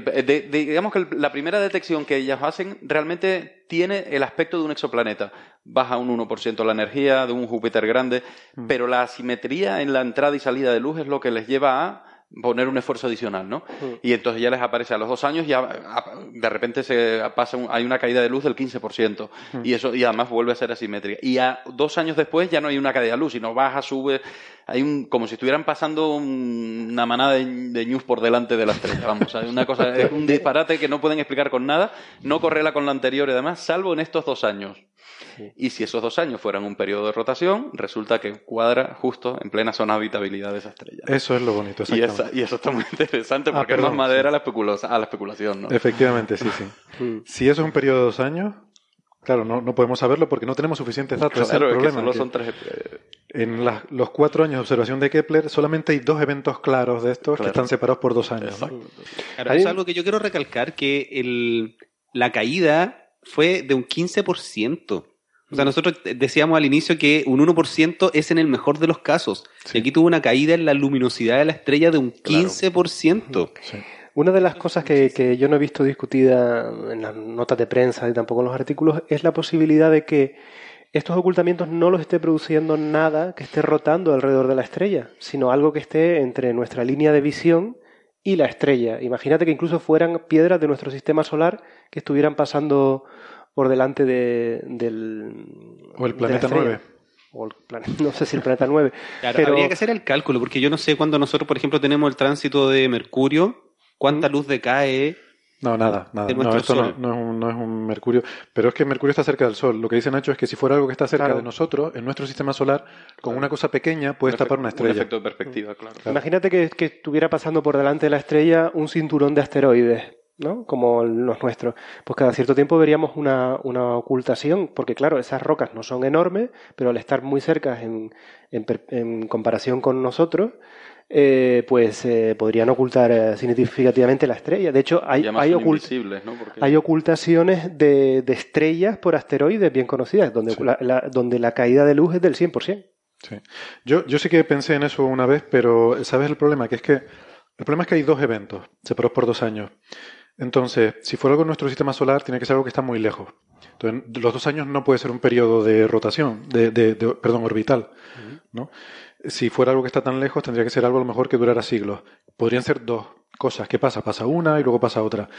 digamos que la primera detección que ellas hacen realmente tiene el aspecto de un exoplaneta. Baja un 1% la energía de un Júpiter grande, mm. pero la asimetría en la entrada y salida de luz es lo que les lleva a poner un esfuerzo adicional, ¿no? Y entonces ya les aparece a los dos años, ya de repente se pasa hay una caída de luz del 15%, y eso y además vuelve a ser asimétrica. Y a dos años después ya no hay una caída de luz, sino baja, sube, hay un como si estuvieran pasando una manada de, news por delante de las tres, vamos, hay una cosa, es un disparate que no pueden explicar con nada, no correla con la anterior y demás, salvo en estos dos años. Y si esos dos años fueran un periodo de rotación, resulta que cuadra justo en plena zona de habitabilidad de esa estrella. Eso es lo bonito, y, y, eso está muy interesante porque ah, es más madera a, la a la especulación, ¿no? Efectivamente, sí, sí. Mm. si eso es un periodo de dos años, Claro, no, no, podemos saberlo porque no tenemos suficientes datos. Claro, es el problema. son tres... En los cuatro años de observación de Kepler solamente hay dos eventos claros de estos que están separados por dos años. Claro, es algo que yo quiero recalcar, que el, la caída fue de un 15%. O sea, nosotros decíamos al inicio que un 1% es en el mejor de los casos. Y aquí tuvo una caída en la luminosidad de la estrella de un 15%. Una de las cosas que, yo no he visto discutida en las notas de prensa y tampoco en los artículos es la posibilidad de que estos ocultamientos no los esté produciendo nada que esté rotando alrededor de la estrella, sino algo que esté entre nuestra línea de visión y la estrella. Imagínate que incluso fueran piedras de nuestro sistema solar que estuvieran pasando por delante de, del... O el planeta 9. O el no sé si el planeta 9. pero... Habría que hacer el cálculo, porque yo no sé cuando nosotros, por ejemplo, tenemos el tránsito de Mercurio, cuánta luz decae No, nada, nada. No, esto no, no, es un, no, es un, Mercurio. Pero es que Mercurio está cerca del Sol. Lo que dice Nacho es que si fuera algo que está cerca de nosotros, en nuestro sistema solar, con una cosa pequeña puedes tapar una estrella. Un efecto de perspectiva, claro. Imagínate que, que, estuviera pasando por delante de la estrella un cinturón de asteroides. ¿no? Como los nuestros. Pues cada cierto tiempo veríamos una, una, ocultación, porque claro, esas rocas no son enormes, pero al estar muy cerca en, en, en comparación con nosotros, eh, pues eh, podrían ocultar eh, significativamente la estrella. De hecho, hay, hay, ocult ¿no? hay ocultaciones de, de, estrellas por asteroides bien conocidas, donde, sí. la, la, donde la caída de luz es del 100%. Sí. Yo, yo sí que pensé en eso una vez, pero ¿sabes el problema? Que es que el problema es que hay dos eventos separados por dos años. Entonces, si fuera algo en nuestro sistema solar, tiene que ser algo que está muy lejos. Entonces, los dos años no puede ser un periodo de rotación, de, de, de perdón, orbital, uh -huh. ¿no? Si fuera algo que está tan lejos, tendría que ser algo a lo mejor que durara siglos. Podrían ser dos cosas. ¿Qué pasa? Pasa una y luego pasa otra.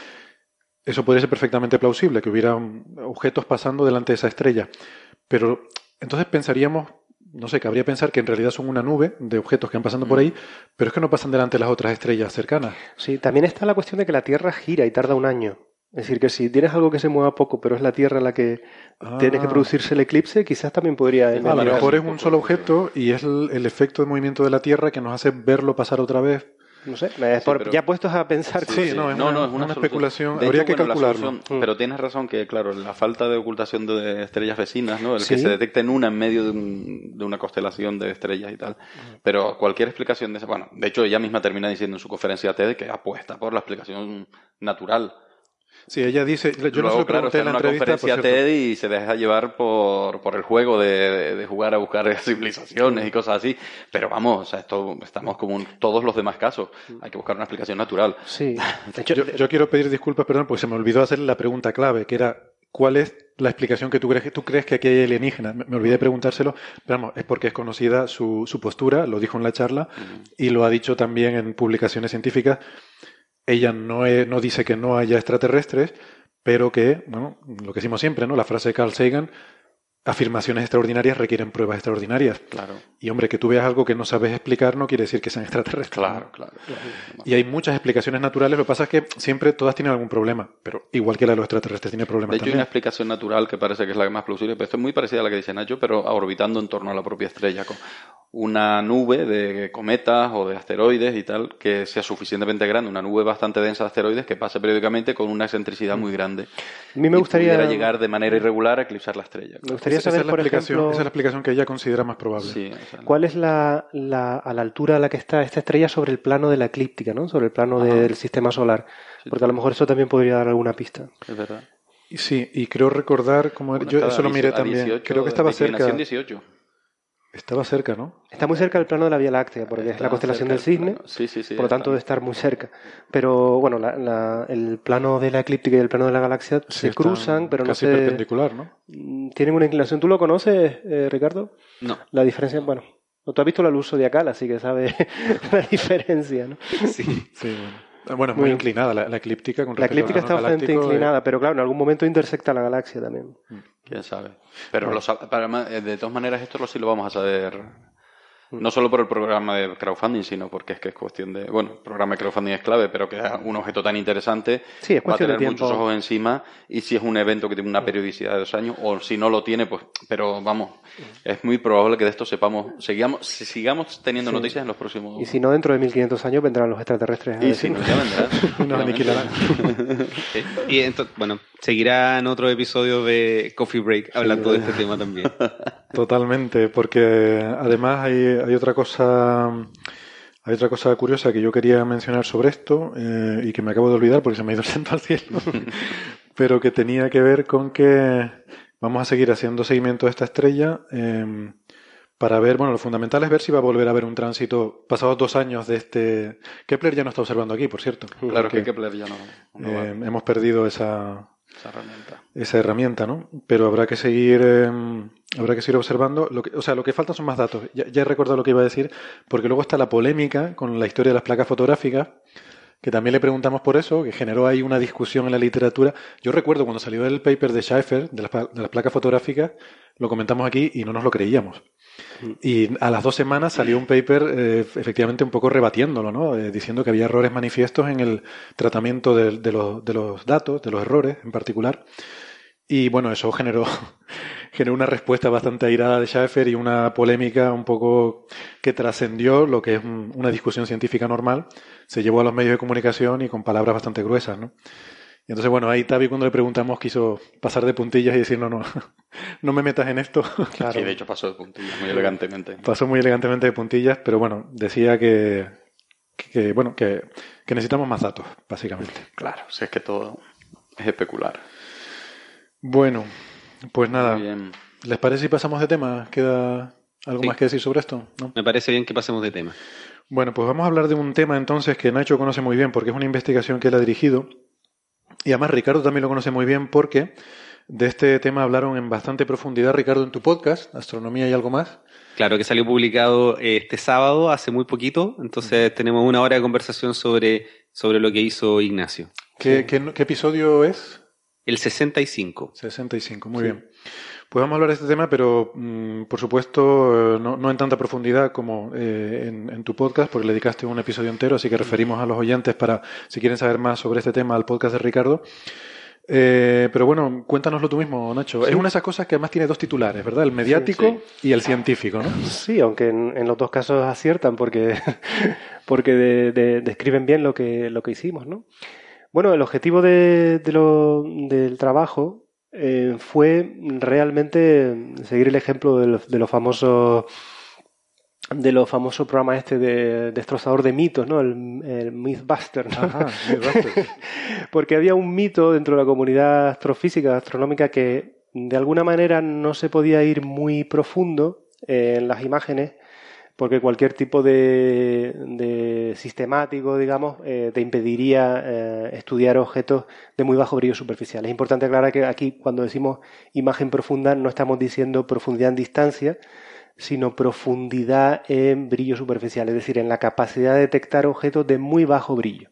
Eso podría ser perfectamente plausible, que hubiera objetos pasando delante de esa estrella. Pero entonces pensaríamos, no sé, cabría pensar que en realidad son una nube de objetos que van pasando por ahí, pero es que no pasan delante de las otras estrellas cercanas. Sí, también está la cuestión de que la Tierra gira y tarda un año. Es decir, que si tienes algo que se mueva poco, pero es la Tierra la que ah. tiene que producirse el eclipse, quizás también podría... A lo mejor es un solo objeto y es el, el, efecto de movimiento de la Tierra que nos hace verlo pasar otra vez. No sé, sí, por, pero... ya puestos a pensar... Sí, sí no, es no, una, no, es una, una especulación. Habría que bueno, calcularlo. Mm. Pero tienes razón que, claro, la falta de ocultación de estrellas vecinas, ¿no? El que se detecte en una en medio de, un, de, una constelación de estrellas y tal. Pero cualquier explicación de esa... Bueno, de hecho, ella misma termina diciendo en su conferencia TED que apuesta por la explicación natural Sí, ella dice, yo Luego, no se lo claro, pregunté en una la entrevista, conferencia TED y se deja llevar por, por el juego de, de, jugar a buscar civilizaciones y cosas así. Pero vamos, o sea, esto estamos como en todos los demás casos. Hay que buscar una explicación natural. Sí. Yo, yo, quiero pedir disculpas, perdón, porque se me olvidó hacer la pregunta clave, que era ¿cuál es la explicación que tú crees que tú crees que aquí hay alienígenas? Me, me olvidé preguntárselo, pero vamos, es porque es conocida su, su postura, lo dijo en la charla uh -huh. y lo ha dicho también en publicaciones científicas. Ella no, es, no dice que no haya extraterrestres, pero que, bueno, lo que decimos siempre, ¿no? La frase de Carl Sagan, afirmaciones extraordinarias requieren pruebas extraordinarias. Claro. Y hombre, que tú veas algo que no sabes explicar no quiere decir que sean extraterrestres. Claro, claro. Y hay muchas explicaciones naturales, lo que pasa es que siempre todas tienen algún problema, pero igual que la de los extraterrestres tiene problemas De hecho, también. hay una explicación natural que parece que es la más plausible, pero esto es muy parecida a la que dice Nacho, pero orbitando en torno a la propia estrella, con una nube de cometas o de asteroides y tal, que sea suficientemente grande, una nube bastante densa de asteroides que pase periódicamente con una excentricidad muy grande. A mí me gustaría pudiera llegar de manera irregular a eclipsar la estrella. Me gustaría esa, saber, esa es la por ejemplo, esa es la explicación que ella considera más probable. Sí, ¿Cuál es la, la, a la altura a la que está esta estrella sobre el plano de la eclíptica, ¿no? sobre el plano de, del sistema solar? Porque a lo mejor eso también podría dar alguna pista. Es verdad. Sí, y creo recordar, como Bueno, yo eso lo a miré 18, también, creo que estaba cerca. declinación 18. Estaba cerca, ¿no? Está muy cerca del plano de la Vía Láctea, porque es la constelación del cisne. Sí, sí, sí. por lo tanto debe estar muy cerca. Pero bueno, la, la, el plano de la eclíptica y el plano de la galaxia se cruzan, pero no casi se... perpendicular, ¿no? Mm, Tienen una inclinación. ¿Tú lo conoces, eh, Ricardo? No. La diferencia, bueno, tú has visto la luz zodiacal, así que sabes la diferencia, ¿no? Sí. Sí, bueno. Ah, Bueno, es muy Muy- inclinada la, la eclíptica con La eclíptica está bastante eh, inclinada, pero claro, en algún momento intersecta la galaxia también. Quién sabe. Pero lo sab- para eh, de todas maneras esto lo sí lo vamos a saber no solo por el programa de crowdfunding, sino porque es que es cuestión de, bueno, el programa de crowdfunding es clave, pero que es un objeto tan interesante Sí, es va a tener muchos ojos encima y si es un evento que tiene una periodicidad de dos años o si no lo tiene, pues, pero vamos, es muy probable que de esto sepamos, sigamos, si sigamos teniendo Sí. noticias en los próximos Y si no, dentro de 1500 años vendrán los extraterrestres. a y si no, ya vendrán. Nos aniquilarán. Y entonces, bueno, seguirán otro episodio de Coffee Break hablando de este tema también. Totalmente, porque además hay, hay otra cosa hay otra cosa curiosa que yo quería mencionar sobre esto eh, y que me acabo de olvidar porque se me ha ido el santo al cielo, pero que tenía que ver con que vamos a seguir haciendo seguimiento de esta estrella eh, para ver, bueno, lo fundamental es ver si va a volver a haber un tránsito pasados dos años de este... Kepler ya no está observando aquí, por cierto. Claro que Kepler ya no, eh, hemos perdido esa, esa herramienta. esa herramienta, ¿no? Pero habrá que seguir, eh, habrá que seguir observando. Lo que, o sea, lo que faltan son más datos. Ya, ya he recordado lo que iba a decir, porque luego está la polémica con la historia de las placas fotográficas, que también le preguntamos por eso, que generó ahí una discusión en la literatura. Yo recuerdo cuando salió el paper de Schaeffer, de las, de las placas fotográficas, lo comentamos aquí y no nos lo creíamos. Y a las dos semanas salió un paper eh, efectivamente un poco rebatiéndolo, ¿no? Eh, diciendo que había errores manifiestos en el tratamiento de, los, de los datos, de los errores en particular. Y bueno, eso generó, generó una respuesta bastante airada de Schaeffer y una polémica un poco que trascendió lo que es una discusión científica normal. Se llevó a los medios de comunicación y con palabras bastante gruesas, ¿no? Y entonces, bueno, ahí Tavi cuando le preguntamos quiso pasar de puntillas y decir, no, no, no me metas en esto. Claro. Sí, de hecho pasó de puntillas, muy elegantemente. Pasó muy elegantemente de puntillas, pero bueno, decía que, que bueno, que, que necesitamos más datos, básicamente. Claro, si es que todo es especular. Bueno, pues nada. Bien. ¿Les parece si pasamos de tema? ¿Queda algo más que decir sobre esto? ¿No? Me parece bien que pasemos de tema. Bueno, pues vamos a hablar de un tema entonces que Nacho conoce muy bien porque es una investigación que él ha dirigido y además Ricardo también lo conoce muy bien porque de este tema hablaron en bastante profundidad, Ricardo, en tu podcast, Astronomía y algo más. Claro, que salió publicado eh, este sábado, hace muy poquito, entonces tenemos una hora de conversación sobre, sobre lo que hizo Ignacio. ¿Qué, qué, qué episodio es? El 65. 65, muy bien. Pues vamos a hablar de este tema, pero mm, por supuesto eh, no, en tanta profundidad como eh, en, tu podcast, porque le dedicaste un episodio entero, así que referimos a los oyentes para, si quieren saber más sobre este tema, al podcast de Ricardo. Eh, pero bueno, cuéntanoslo tú mismo, Nacho. Es una de esas cosas que además tiene dos titulares, ¿verdad? El mediático y el científico, ¿no? Sí, aunque en, los dos casos aciertan porque, porque describen bien lo que, lo que hicimos, ¿no? Bueno, el objetivo de, lo, del trabajo eh, fue realmente seguir el ejemplo de los, de los famosos de los famosos programas este de destrozador de mitos, ¿no? El, Mythbuster. Porque había un mito dentro de la comunidad astrofísica, astronómica, que de alguna manera no se podía ir muy profundo en las imágenes porque cualquier tipo de, sistemático, digamos, eh, te impediría eh, estudiar objetos de muy bajo brillo superficial. Es importante aclarar que aquí, cuando decimos imagen profunda, no estamos diciendo profundidad en distancia, sino profundidad en brillo superficial, es decir, en la capacidad de detectar objetos de muy bajo brillo.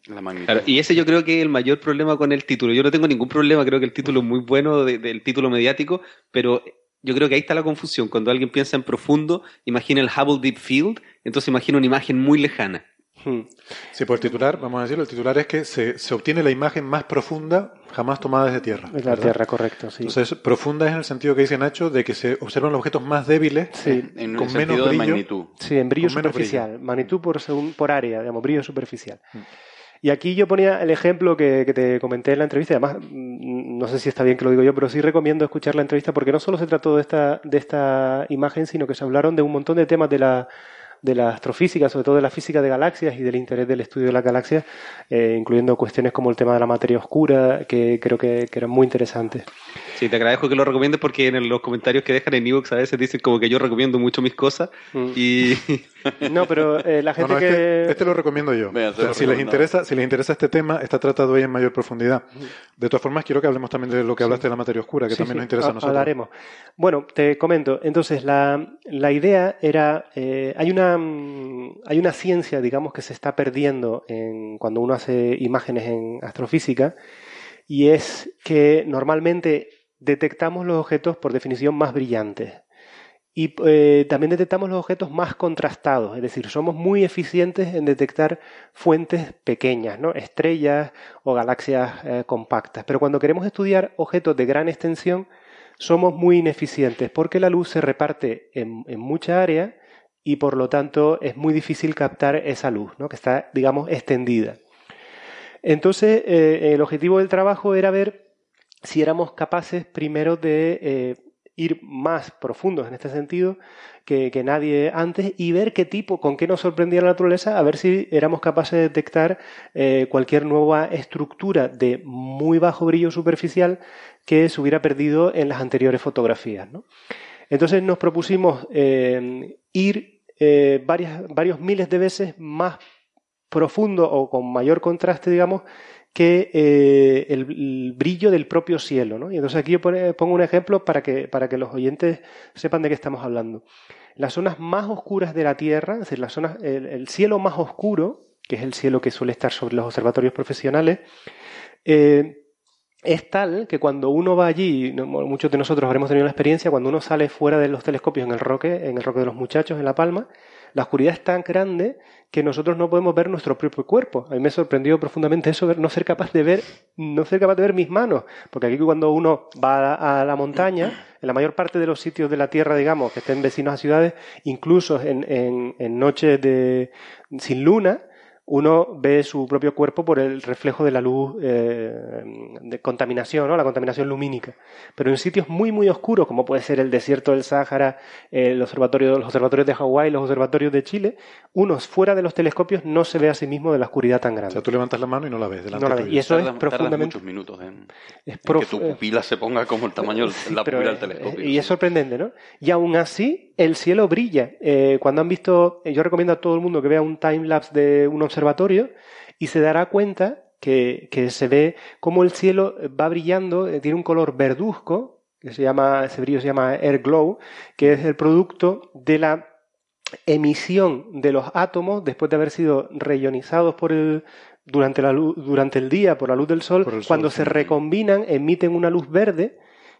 y ese yo creo que es el mayor problema con el título. Yo no tengo ningún problema, creo que el título es muy bueno del título mediático, pero yo creo que ahí está la confusión. Cuando alguien piensa en profundo, imagina el Hubble Deep Field, entonces imagina una imagen muy lejana. Hmm. Sí, por titular, vamos a decirlo, el titular es que se, se, obtiene la imagen más profunda jamás tomada desde Tierra. Desde la Tierra, correcto, sí. Entonces, profunda es en el sentido que dice Nacho de que se observan los objetos más débiles con menos brillo. magnitud. Sí, en brillo superficial. Magnitud por, por área, digamos, brillo superficial. Hmm. Y aquí yo ponía el ejemplo que, te comenté en la entrevista, además mm, no sé si está bien que lo digo yo, pero sí recomiendo escuchar la entrevista porque no solo se trató de esta, de esta imagen, sino que se hablaron de un montón de temas de la, de la astrofísica, sobre todo de la física de galaxias y del interés del estudio de las galaxias, eh, incluyendo cuestiones como el tema de la materia oscura, que creo que, que eran muy interesantes. Sí, te agradezco que lo recomiendes porque en los comentarios que dejan en Evox a veces dicen como que yo recomiendo mucho mis cosas mm. y... No, pero eh, la gente que... Este, este, lo recomiendo yo. si, les interesa, si les interesa este tema, está tratado ahí en mayor profundidad. De todas formas, quiero que hablemos también de lo que hablaste de la materia oscura, que también nos interesa a nosotros. Hablaremos. Bueno, te comento. Entonces, la, la idea era... Eh, hay, una, mm, hay una ciencia, digamos, que se está perdiendo en, cuando uno hace imágenes en astrofísica y es que normalmente detectamos los objetos por definición más brillantes. Y eh, también detectamos los objetos más contrastados, es decir, somos muy eficientes en detectar fuentes pequeñas, ¿no? estrellas o galaxias eh, compactas. Pero cuando queremos estudiar objetos de gran extensión, somos muy ineficientes porque la luz se reparte en, mucha área y por lo tanto es muy difícil captar esa luz, ¿no? que está, digamos, extendida. Entonces, eh, el objetivo del trabajo era ver si éramos capaces primero de eh, ir más profundos en este sentido que, nadie antes y ver qué tipo, con qué nos sorprendía la naturaleza, a ver si éramos capaces de detectar eh, cualquier nueva estructura de muy bajo brillo superficial que se hubiera perdido en las anteriores fotografías. Entonces nos propusimos eh, ir varios miles de veces más profundo o con mayor contraste, digamos, que eh, el, brillo del propio cielo. ¿no? Y entonces aquí yo pongo un ejemplo para que, para que los oyentes sepan de qué estamos hablando. Las zonas más oscuras de la Tierra, es decir, las zonas, el, cielo más oscuro, que es el cielo que suele estar sobre los observatorios profesionales, eh, es tal que cuando uno va allí, muchos de nosotros habremos tenido la experiencia, cuando uno sale fuera de los telescopios en el roque, en el roque de los muchachos, en La Palma, la oscuridad es tan grande que nosotros no podemos ver nuestro propio cuerpo. A mí me sorprendió profundamente eso, no ser capaz de ver, no ser capaz de ver mis manos, porque aquí cuando uno va a la montaña, en la mayor parte de los sitios de la Tierra, digamos, que estén vecinos a ciudades, incluso en, en noches de, sin luna, uno ve su propio cuerpo por el reflejo de la luz eh, de contaminación, ¿no? la contaminación lumínica. Pero en sitios muy, muy oscuros, como puede ser el desierto del Sáhara, el observatorio, los observatorios de Hawái, los observatorios de Chile, uno fuera de los telescopios no se ve a sí mismo de la oscuridad tan grande. O sea, tú levantas la mano y no la ves. no la ves. Y eso es profundamente... muchos minutos en, que tu pupila se ponga como el tamaño de la pupila del telescopio. Y es sorprendente, ¿no? Y aún así, el cielo brilla. Eh, cuando han visto, yo recomiendo a todo el mundo que vea un time-lapse de un observatorio y se dará cuenta que, se ve cómo el cielo va brillando, eh, tiene un color verduzco, que se llama, ese brillo se llama air glow, que es el producto de la emisión de los átomos después de haber sido reionizados por el, durante, la luz, durante el día por la luz del sol, cuando se recombinan emiten una luz verde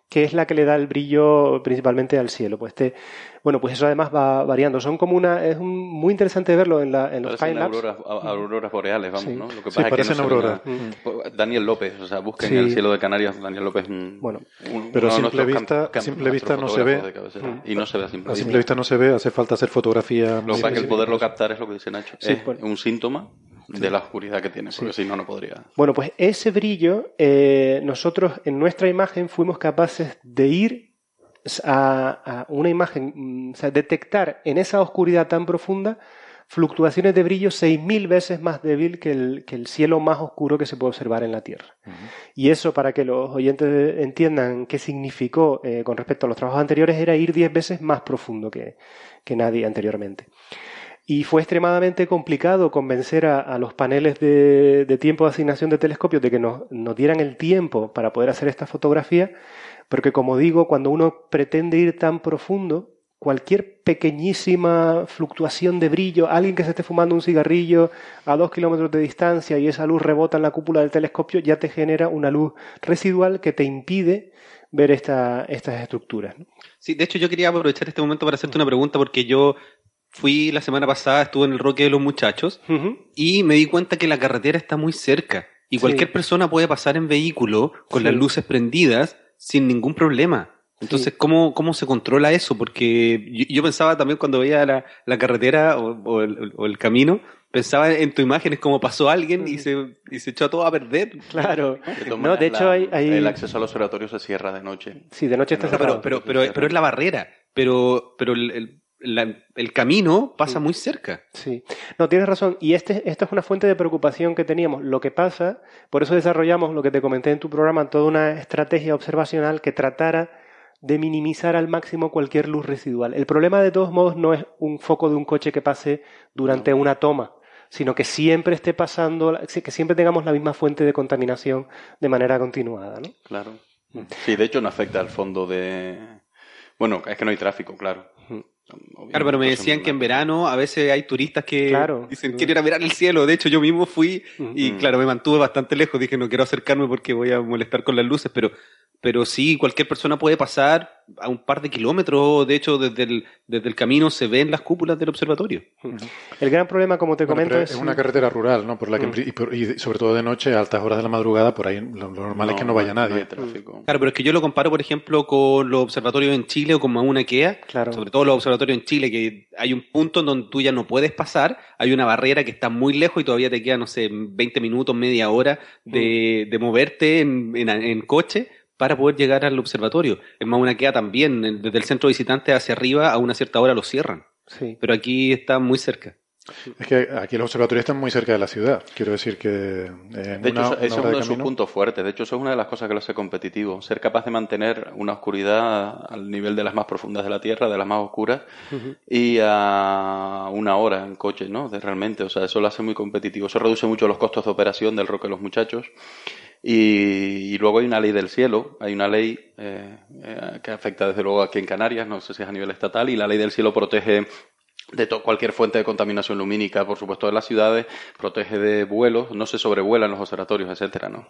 que es la que le da el brillo principalmente al cielo. Pues este, bueno, pues eso además va variando. Son como una, es muy interesante verlo en, la, en los timelapse. Auroras, auroras boreales, vamos, ¿no? Lo que pasa es que no auroras. Pues, Daniel López, o sea, busquen el cielo de Canarias, Daniel López. bueno, pero a simple vista, simple vista no se ve. Y no se ve a simple, a simple vista. no se ve, hace falta hacer fotografía. Lo que pasa es que el poderlo captar es lo que dice Nacho. es un síntoma de la oscuridad que tiene, porque si no, no podría. Bueno, pues ese brillo, eh, nosotros en nuestra imagen fuimos capaces de ir a, una imagen, mm, o sea, detectar en esa oscuridad tan profunda fluctuaciones de brillo 6.000 veces más débil que el, que el, cielo más oscuro que se puede observar en la Tierra. Y eso, para que los oyentes entiendan qué significó eh, con respecto a los trabajos anteriores, era ir 10 veces más profundo que, que nadie anteriormente. Y fue extremadamente complicado convencer a, los paneles de, tiempo de asignación de telescopios de que nos, dieran el tiempo para poder hacer esta fotografía, porque como digo, cuando uno pretende ir tan profundo, cualquier pequeñísima fluctuación de brillo, alguien que se esté fumando un cigarrillo a dos kilómetros de distancia y esa luz rebota en la cúpula del telescopio, ya te genera una luz residual que te impide ver esta, estas estructuras. Sí, de hecho yo quería aprovechar este momento para hacerte una pregunta porque yo fui la semana pasada, estuve en el Roque de los Muchachos y me di cuenta que la carretera está muy cerca y cualquier persona puede pasar en vehículo con las luces prendidas sin ningún problema. Entonces, ¿cómo, ¿cómo se controla eso? Porque yo, pensaba también cuando veía la, la carretera o, el, camino, pensaba en tu imagen, es como pasó alguien y se, y se echó a todo a perder. Claro. No, de hecho, hay, el acceso al observatorio se cierra de noche. Sí, de noche está cerrado. Pero, pero, pero, pero, es la barrera. Pero, pero el, el camino pasa muy cerca. Sí, no, tienes razón. Y este, esto es una fuente de preocupación que teníamos. Lo que pasa, por eso desarrollamos lo que te comenté en tu programa, toda una estrategia observacional que tratara de minimizar al máximo cualquier luz residual. El problema de todos modos no es un foco de un coche que pase durante una toma, sino que siempre esté pasando, que siempre tengamos la misma fuente de contaminación de manera continuada. ¿no? Claro. Sí, de hecho no afecta al fondo de... Bueno, es que no hay tráfico, claro. Claro, pero me decían que en verano a veces hay turistas que dicen quiero ir a mirar el cielo. De hecho, yo mismo fui y claro, me mantuve bastante lejos. Dije no quiero acercarme porque voy a molestar con las luces, pero pero sí, cualquier persona puede pasar a un par de kilómetros, de hecho, desde el, desde el camino se ven las cúpulas del observatorio. El gran problema, como te comento, es... una carretera rural, ¿no? Por la que, y, sobre todo de noche, a altas horas de la madrugada, por ahí lo, normal es que no vaya nadie. Claro, pero es que yo lo comparo, por ejemplo, con los observatorios en Chile o con Mauna Kea, claro. sobre todo los observatorios en Chile, que hay un punto en donde tú ya no puedes pasar, hay una barrera que está muy lejos y todavía te queda, no sé, 20 minutos, media hora de, de moverte en, en, en coche para poder llegar al observatorio. En Mauna Kea también, desde el centro visitante hacia arriba, a una cierta hora lo cierran. Sí. Pero aquí está muy cerca. Es que aquí los observatorios están muy cerca de la ciudad. Quiero decir que. de hecho, eso es uno de, sus puntos fuertes. De hecho, eso es una de las cosas que lo hace competitivo. Ser capaz de mantener una oscuridad al nivel de las más profundas de la Tierra, de las más oscuras, y a una hora en coche, ¿no? De realmente. O sea, eso lo hace muy competitivo. Eso reduce mucho los costos de operación del roque de los muchachos. Y, luego hay una ley del cielo, hay una ley eh, eh, que afecta desde luego aquí en Canarias, no sé si es a nivel estatal, y la ley del cielo protege de cualquier fuente de contaminación lumínica, por supuesto, de las ciudades, protege de vuelos, no se sobrevuelan los observatorios, etcétera, ¿no?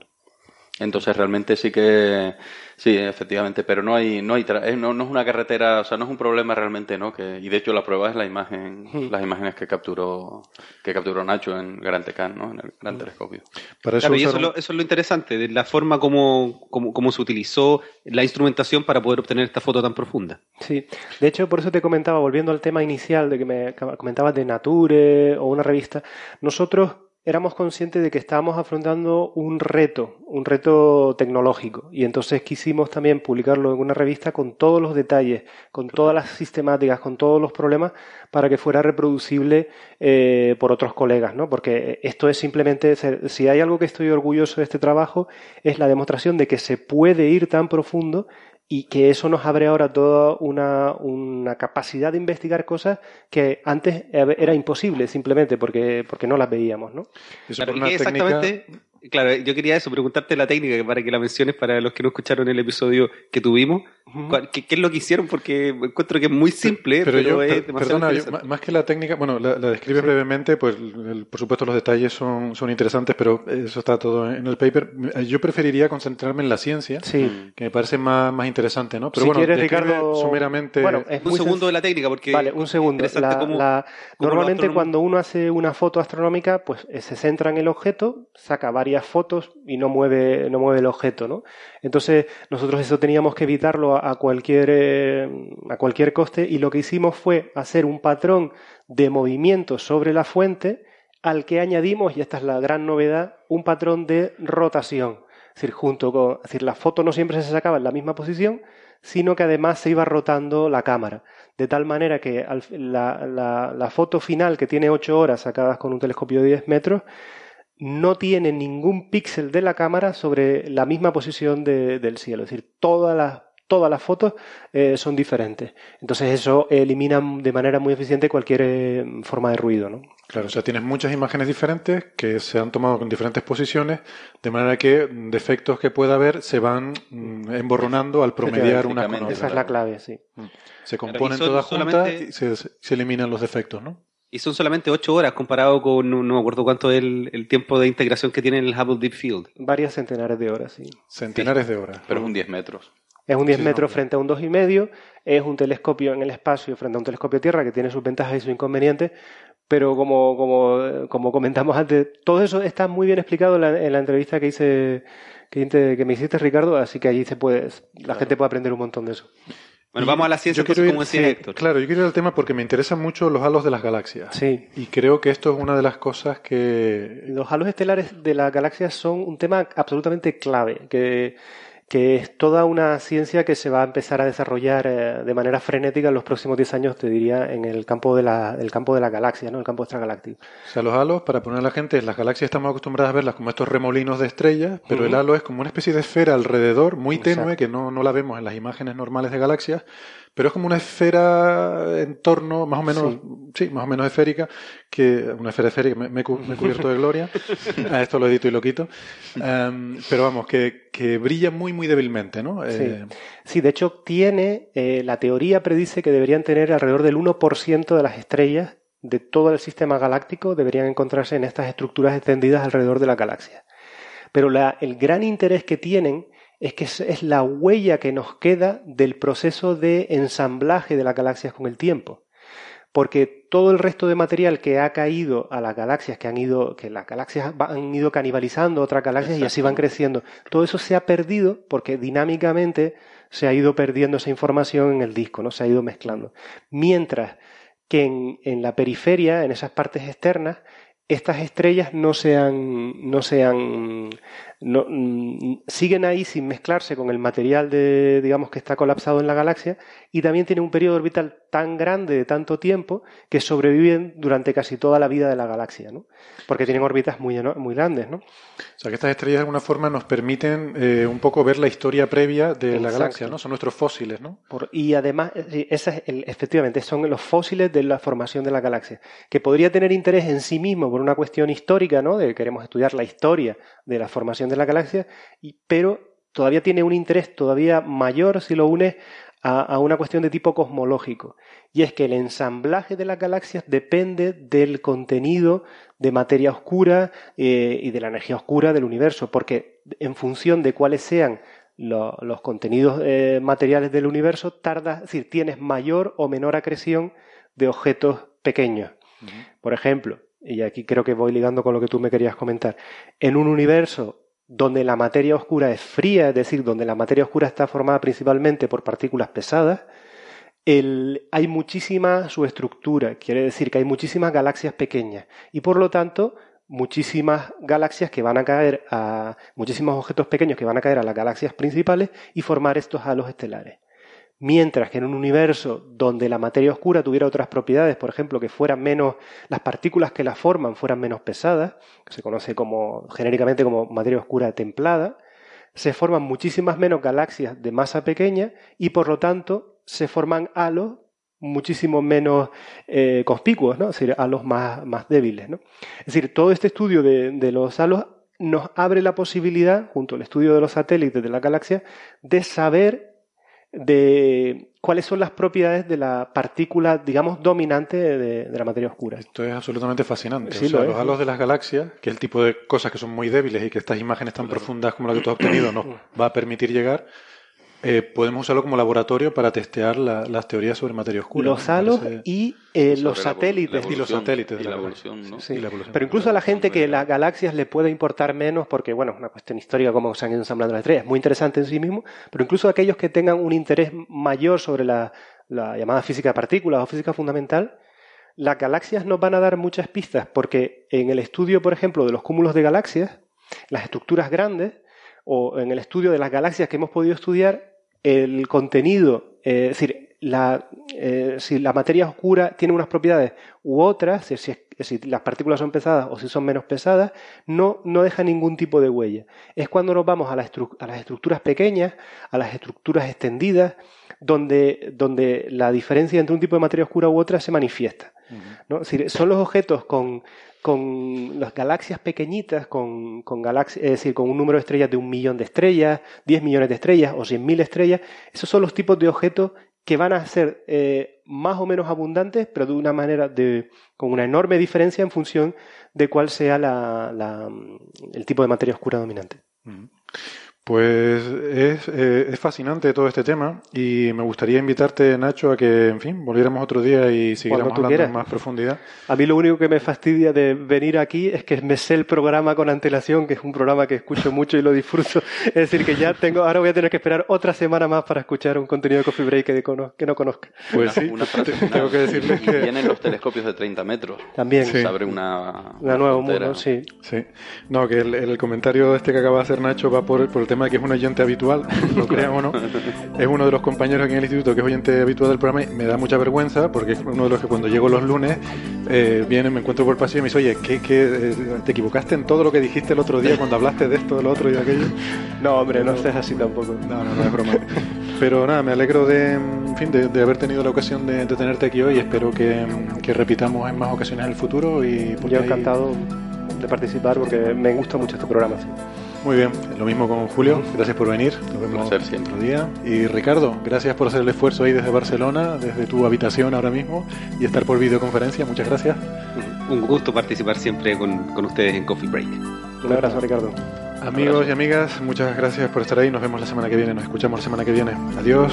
Entonces realmente sí que sí, efectivamente, pero no hay no hay eh, no, no, es una carretera, o sea, no es un problema realmente, ¿no? Que y de hecho la prueba es la imagen, hmm. las imágenes que capturó que capturó Nacho en Gran Tecan, ¿no? En el gran hmm. telescopio. Para eso, y eso, es lo interesante de la forma como, como, como se utilizó la instrumentación para poder obtener esta foto tan profunda. Sí, de hecho por eso te comentaba volviendo al tema inicial de que me comentabas de Nature o una revista, nosotros éramos conscientes de que estábamos afrontando un reto, un reto tecnológico. Y entonces quisimos también publicarlo en una revista con todos los detalles, con todas las sistemáticas, con todos los problemas, para que fuera reproducible eh, por otros colegas, ¿no? Porque esto es simplemente, si hay algo que estoy orgulloso de este trabajo, es la demostración de que se puede ir tan profundo y que eso nos abre ahora toda una, una, capacidad de investigar cosas que antes era imposible simplemente porque, porque no las veíamos, ¿no? Eso exactamente Claro, yo quería eso, preguntarte la técnica para que la menciones para los que no escucharon el episodio que tuvimos. ¿Qué, es lo que hicieron? Porque encuentro que es muy simple, pero, yo, es Perdona, más que la técnica, bueno, la, describe brevemente, pues por supuesto los detalles son, son interesantes, pero eso está todo en el paper. Yo preferiría concentrarme en la ciencia, que me parece más, más interesante, ¿no? Pero si bueno, quieres, Ricardo, sumeramente... Bueno, un segundo de la técnica, porque... Vale, un segundo. normalmente cuando uno hace una foto astronómica, pues eh, se centra en el objeto, saca varias fotos y no mueve, no mueve el objeto, ¿no? Entonces, nosotros eso teníamos que evitarlo a, cualquier, eh, a cualquier coste y lo que hicimos fue hacer un patrón de movimiento sobre la fuente al que añadimos, y esta es la gran novedad, un patrón de rotación. Es decir, junto con, es decir, la foto no siempre se sacaba en la misma posición, sino que además se iba rotando la cámara. De tal manera que la, la, la foto final, que tiene 8 horas sacadas con un telescopio de 10 metros, no tiene ningún píxel de la cámara sobre la misma posición del cielo. Es decir, todas las, todas las fotos eh, son diferentes. Entonces eso elimina de manera muy eficiente cualquier eh, forma de ruido. ¿no? Claro, o sea, tienes muchas imágenes diferentes que se han tomado con diferentes posiciones, de manera que defectos que pueda haber se van mm, emborronando al promediar una con otra. Esa es la clave, sí. Mm. Se componen todas juntas y se, se eliminan los defectos, ¿no? Y son solamente 8 horas comparado con, no, me acuerdo cuánto es el, tiempo de integración que tiene el Hubble Deep Field. Varias centenares de horas, sí. Centenares de horas. Pero es un 10 metros. Es un 10 metros frente a un 2,5, es un telescopio en el espacio frente a un telescopio Tierra que tiene sus ventajas y sus inconvenientes, pero como, como, como comentamos antes, todo eso está muy bien explicado en la, entrevista que hice que, que, me hiciste, Ricardo, así que allí se puede, la gente puede aprender un montón de eso. Bueno, vamos a la ciencia, yo como decía Héctor. Claro, yo quiero ir al tema porque me interesan mucho los halos de las galaxias. Sí. Y creo que esto es una de las cosas que... Los halos estelares de las galaxias son un tema absolutamente clave, que que es toda una ciencia que se va a empezar a desarrollar eh, de manera frenética en los próximos 10 años, te diría, en el campo de la, el campo de la galaxia, ¿no? el campo extragaláctico. O sea, los halos, para poner a la gente, las galaxias estamos acostumbradas a verlas como estos remolinos de estrellas, pero el halo es como una especie de esfera alrededor, muy tenue, que no, no la vemos en las imágenes normales de galaxias, pero es como una esfera en torno, más o menos, sí, más o menos esférica, que una esfera esférica, me, he cubierto de gloria, a esto lo edito y lo quito, em, pero vamos, que, que, brilla muy, muy débilmente, ¿no? Eh, sí. de hecho tiene, eh, la teoría predice que deberían tener alrededor del 1% de las estrellas de todo el sistema galáctico deberían encontrarse en estas estructuras extendidas alrededor de la galaxia. Pero la, el gran interés que tienen es que es la huella que nos queda del proceso de ensamblaje de las galaxias con el tiempo. Porque todo el resto de material que ha caído a las galaxias, que han ido, que las galaxias han ido canibalizando otras galaxias y así van creciendo, todo eso se ha perdido porque dinámicamente se ha ido perdiendo esa información en el disco, ¿no? Se ha ido mezclando. Mientras que en, en la periferia, en esas partes externas, estas estrellas no se han, no se han no, mm, siguen ahí sin mezclarse con el material de, digamos, que está colapsado en la galaxia y también tienen un periodo orbital tan grande de tanto tiempo que sobreviven durante casi toda la vida de la galaxia, ¿no? Porque tienen órbitas muy, muy grandes, ¿no? O sea, que estas estrellas de alguna forma nos permiten eh, un poco ver la historia previa de la galaxia, ¿no? Son nuestros fósiles, ¿no? y además, eh, efectivamente, son los fósiles de la formación de la galaxia, que podría tener interés en sí mismo por una cuestión histórica, ¿no? De que queremos estudiar la historia de la formación de la galaxia, y, pero todavía tiene un interés todavía mayor si lo une a, una cuestión de tipo cosmológico. Y es que el ensamblaje de las galaxias depende del contenido de materia oscura eh, y de la energía oscura del universo, porque en función de cuáles sean los contenidos eh, materiales del universo, tarda, es decir, tienes mayor o menor acreción de objetos pequeños. Por ejemplo, y aquí creo que voy ligando con lo que tú me querías comentar, en un universo donde la materia oscura es fría, es decir, donde la materia oscura está formada principalmente por partículas pesadas, hay muchísima subestructura, quiere decir que hay muchísimas galaxias pequeñas y por lo tanto muchísimas galaxias que van a caer a muchísimos objetos pequeños que van a caer a las galaxias principales y formar estos halos estelares. Mientras que en un universo donde la materia oscura tuviera otras propiedades, por ejemplo, que fueran menos, las partículas que la forman fueran menos pesadas, que se conoce como, genéricamente como materia oscura templada, se forman muchísimas menos galaxias de masa pequeña y por lo tanto se forman halos muchísimo menos eh, conspicuos, ¿no? es decir, halos más, más débiles. ¿no? Es decir, todo este estudio de, de los halos nos abre la posibilidad, junto al estudio de los satélites de la galaxia, de saber de cuáles son las propiedades de la partícula, digamos, dominante de, la materia oscura. Esto es absolutamente fascinante. o sea, los halos de las galaxias, que es el tipo de cosas que son muy débiles y que estas imágenes tan profundas como la que tú has obtenido nos va a permitir llegar, eh, podemos usarlo como laboratorio para testear las teorías sobre materia oscura. Los halos y eh, los satélites. y los satélites. la, evolución, Pero incluso a la gente que las galaxias le puede importar menos, porque, bueno, es una cuestión histórica como se han ido ensamblando las estrellas, es muy interesante en sí mismo, pero incluso aquellos que tengan un interés mayor sobre la, llamada física de partículas o física fundamental, las galaxias nos van a dar muchas pistas, porque en el estudio, por ejemplo, de los cúmulos de galaxias, las estructuras grandes, o en el estudio de las galaxias que hemos podido estudiar, el contenido, eh, es decir, la, eh, si la materia oscura tiene unas propiedades u otras, si, si, las partículas son pesadas o si son menos pesadas, no, no deja ningún tipo de huella. Es cuando nos vamos a, las estructuras pequeñas, a las estructuras extendidas, donde, donde la diferencia entre un tipo de materia oscura u otra se manifiesta. ¿no? Son los objetos con con las galaxias pequeñitas, con, con galaxias, es decir, con un número de estrellas de un millón de estrellas, 10 millones de estrellas o 100.000 estrellas, esos son los tipos de objetos que van a ser eh, más o menos abundantes, pero de una manera de, con una enorme diferencia en función de cuál sea la, el tipo de materia oscura dominante. Pues es, eh, es, fascinante todo este tema y me gustaría invitarte, Nacho, a que, en fin, volviéramos otro día y siguiéramos hablando en más profundidad. A mí lo único que me fastidia de venir aquí es que me sé el programa con antelación, que es un programa que escucho mucho y lo disfruto. Es decir, que ya tengo, ahora voy a tener que esperar otra semana más para escuchar un contenido de Coffee Break que, que no conozca. Pues sí, tengo que decirles que... Vienen los telescopios de 30 metros. También. Se abre una... Una, nueva mundo, sí. Sí. No, que el, comentario este que acaba de hacer Nacho va por, por el tema que es un oyente habitual, lo crean o no. Es uno de los compañeros aquí en el instituto que es oyente habitual del programa y me da mucha vergüenza porque es uno de los que cuando llego los lunes eh, viene, me encuentro por el pasillo y me dice, oye, ¿qué, qué, eh, te equivocaste en todo lo que dijiste el otro día cuando hablaste de esto, de lo otro y de aquello? No, hombre, no, estés así tampoco. No, no, no es broma. Pero nada, me alegro de, en fin, de, haber tenido la ocasión de, tenerte aquí hoy y espero que, que, repitamos en más ocasiones en el futuro. y Yo encantado de participar porque me gusta mucho este programa. Muy bien, lo mismo con Julio, gracias por venir, nos vemos otro día. Y Ricardo, gracias por hacer el esfuerzo ahí desde Barcelona, desde tu habitación ahora mismo y estar por videoconferencia, muchas gracias. Un gusto participar siempre con, con ustedes en Coffee Break. Un abrazo Ricardo. Amigos y amigas, muchas gracias por estar ahí, nos vemos la semana que viene, nos escuchamos la semana que viene. Adiós.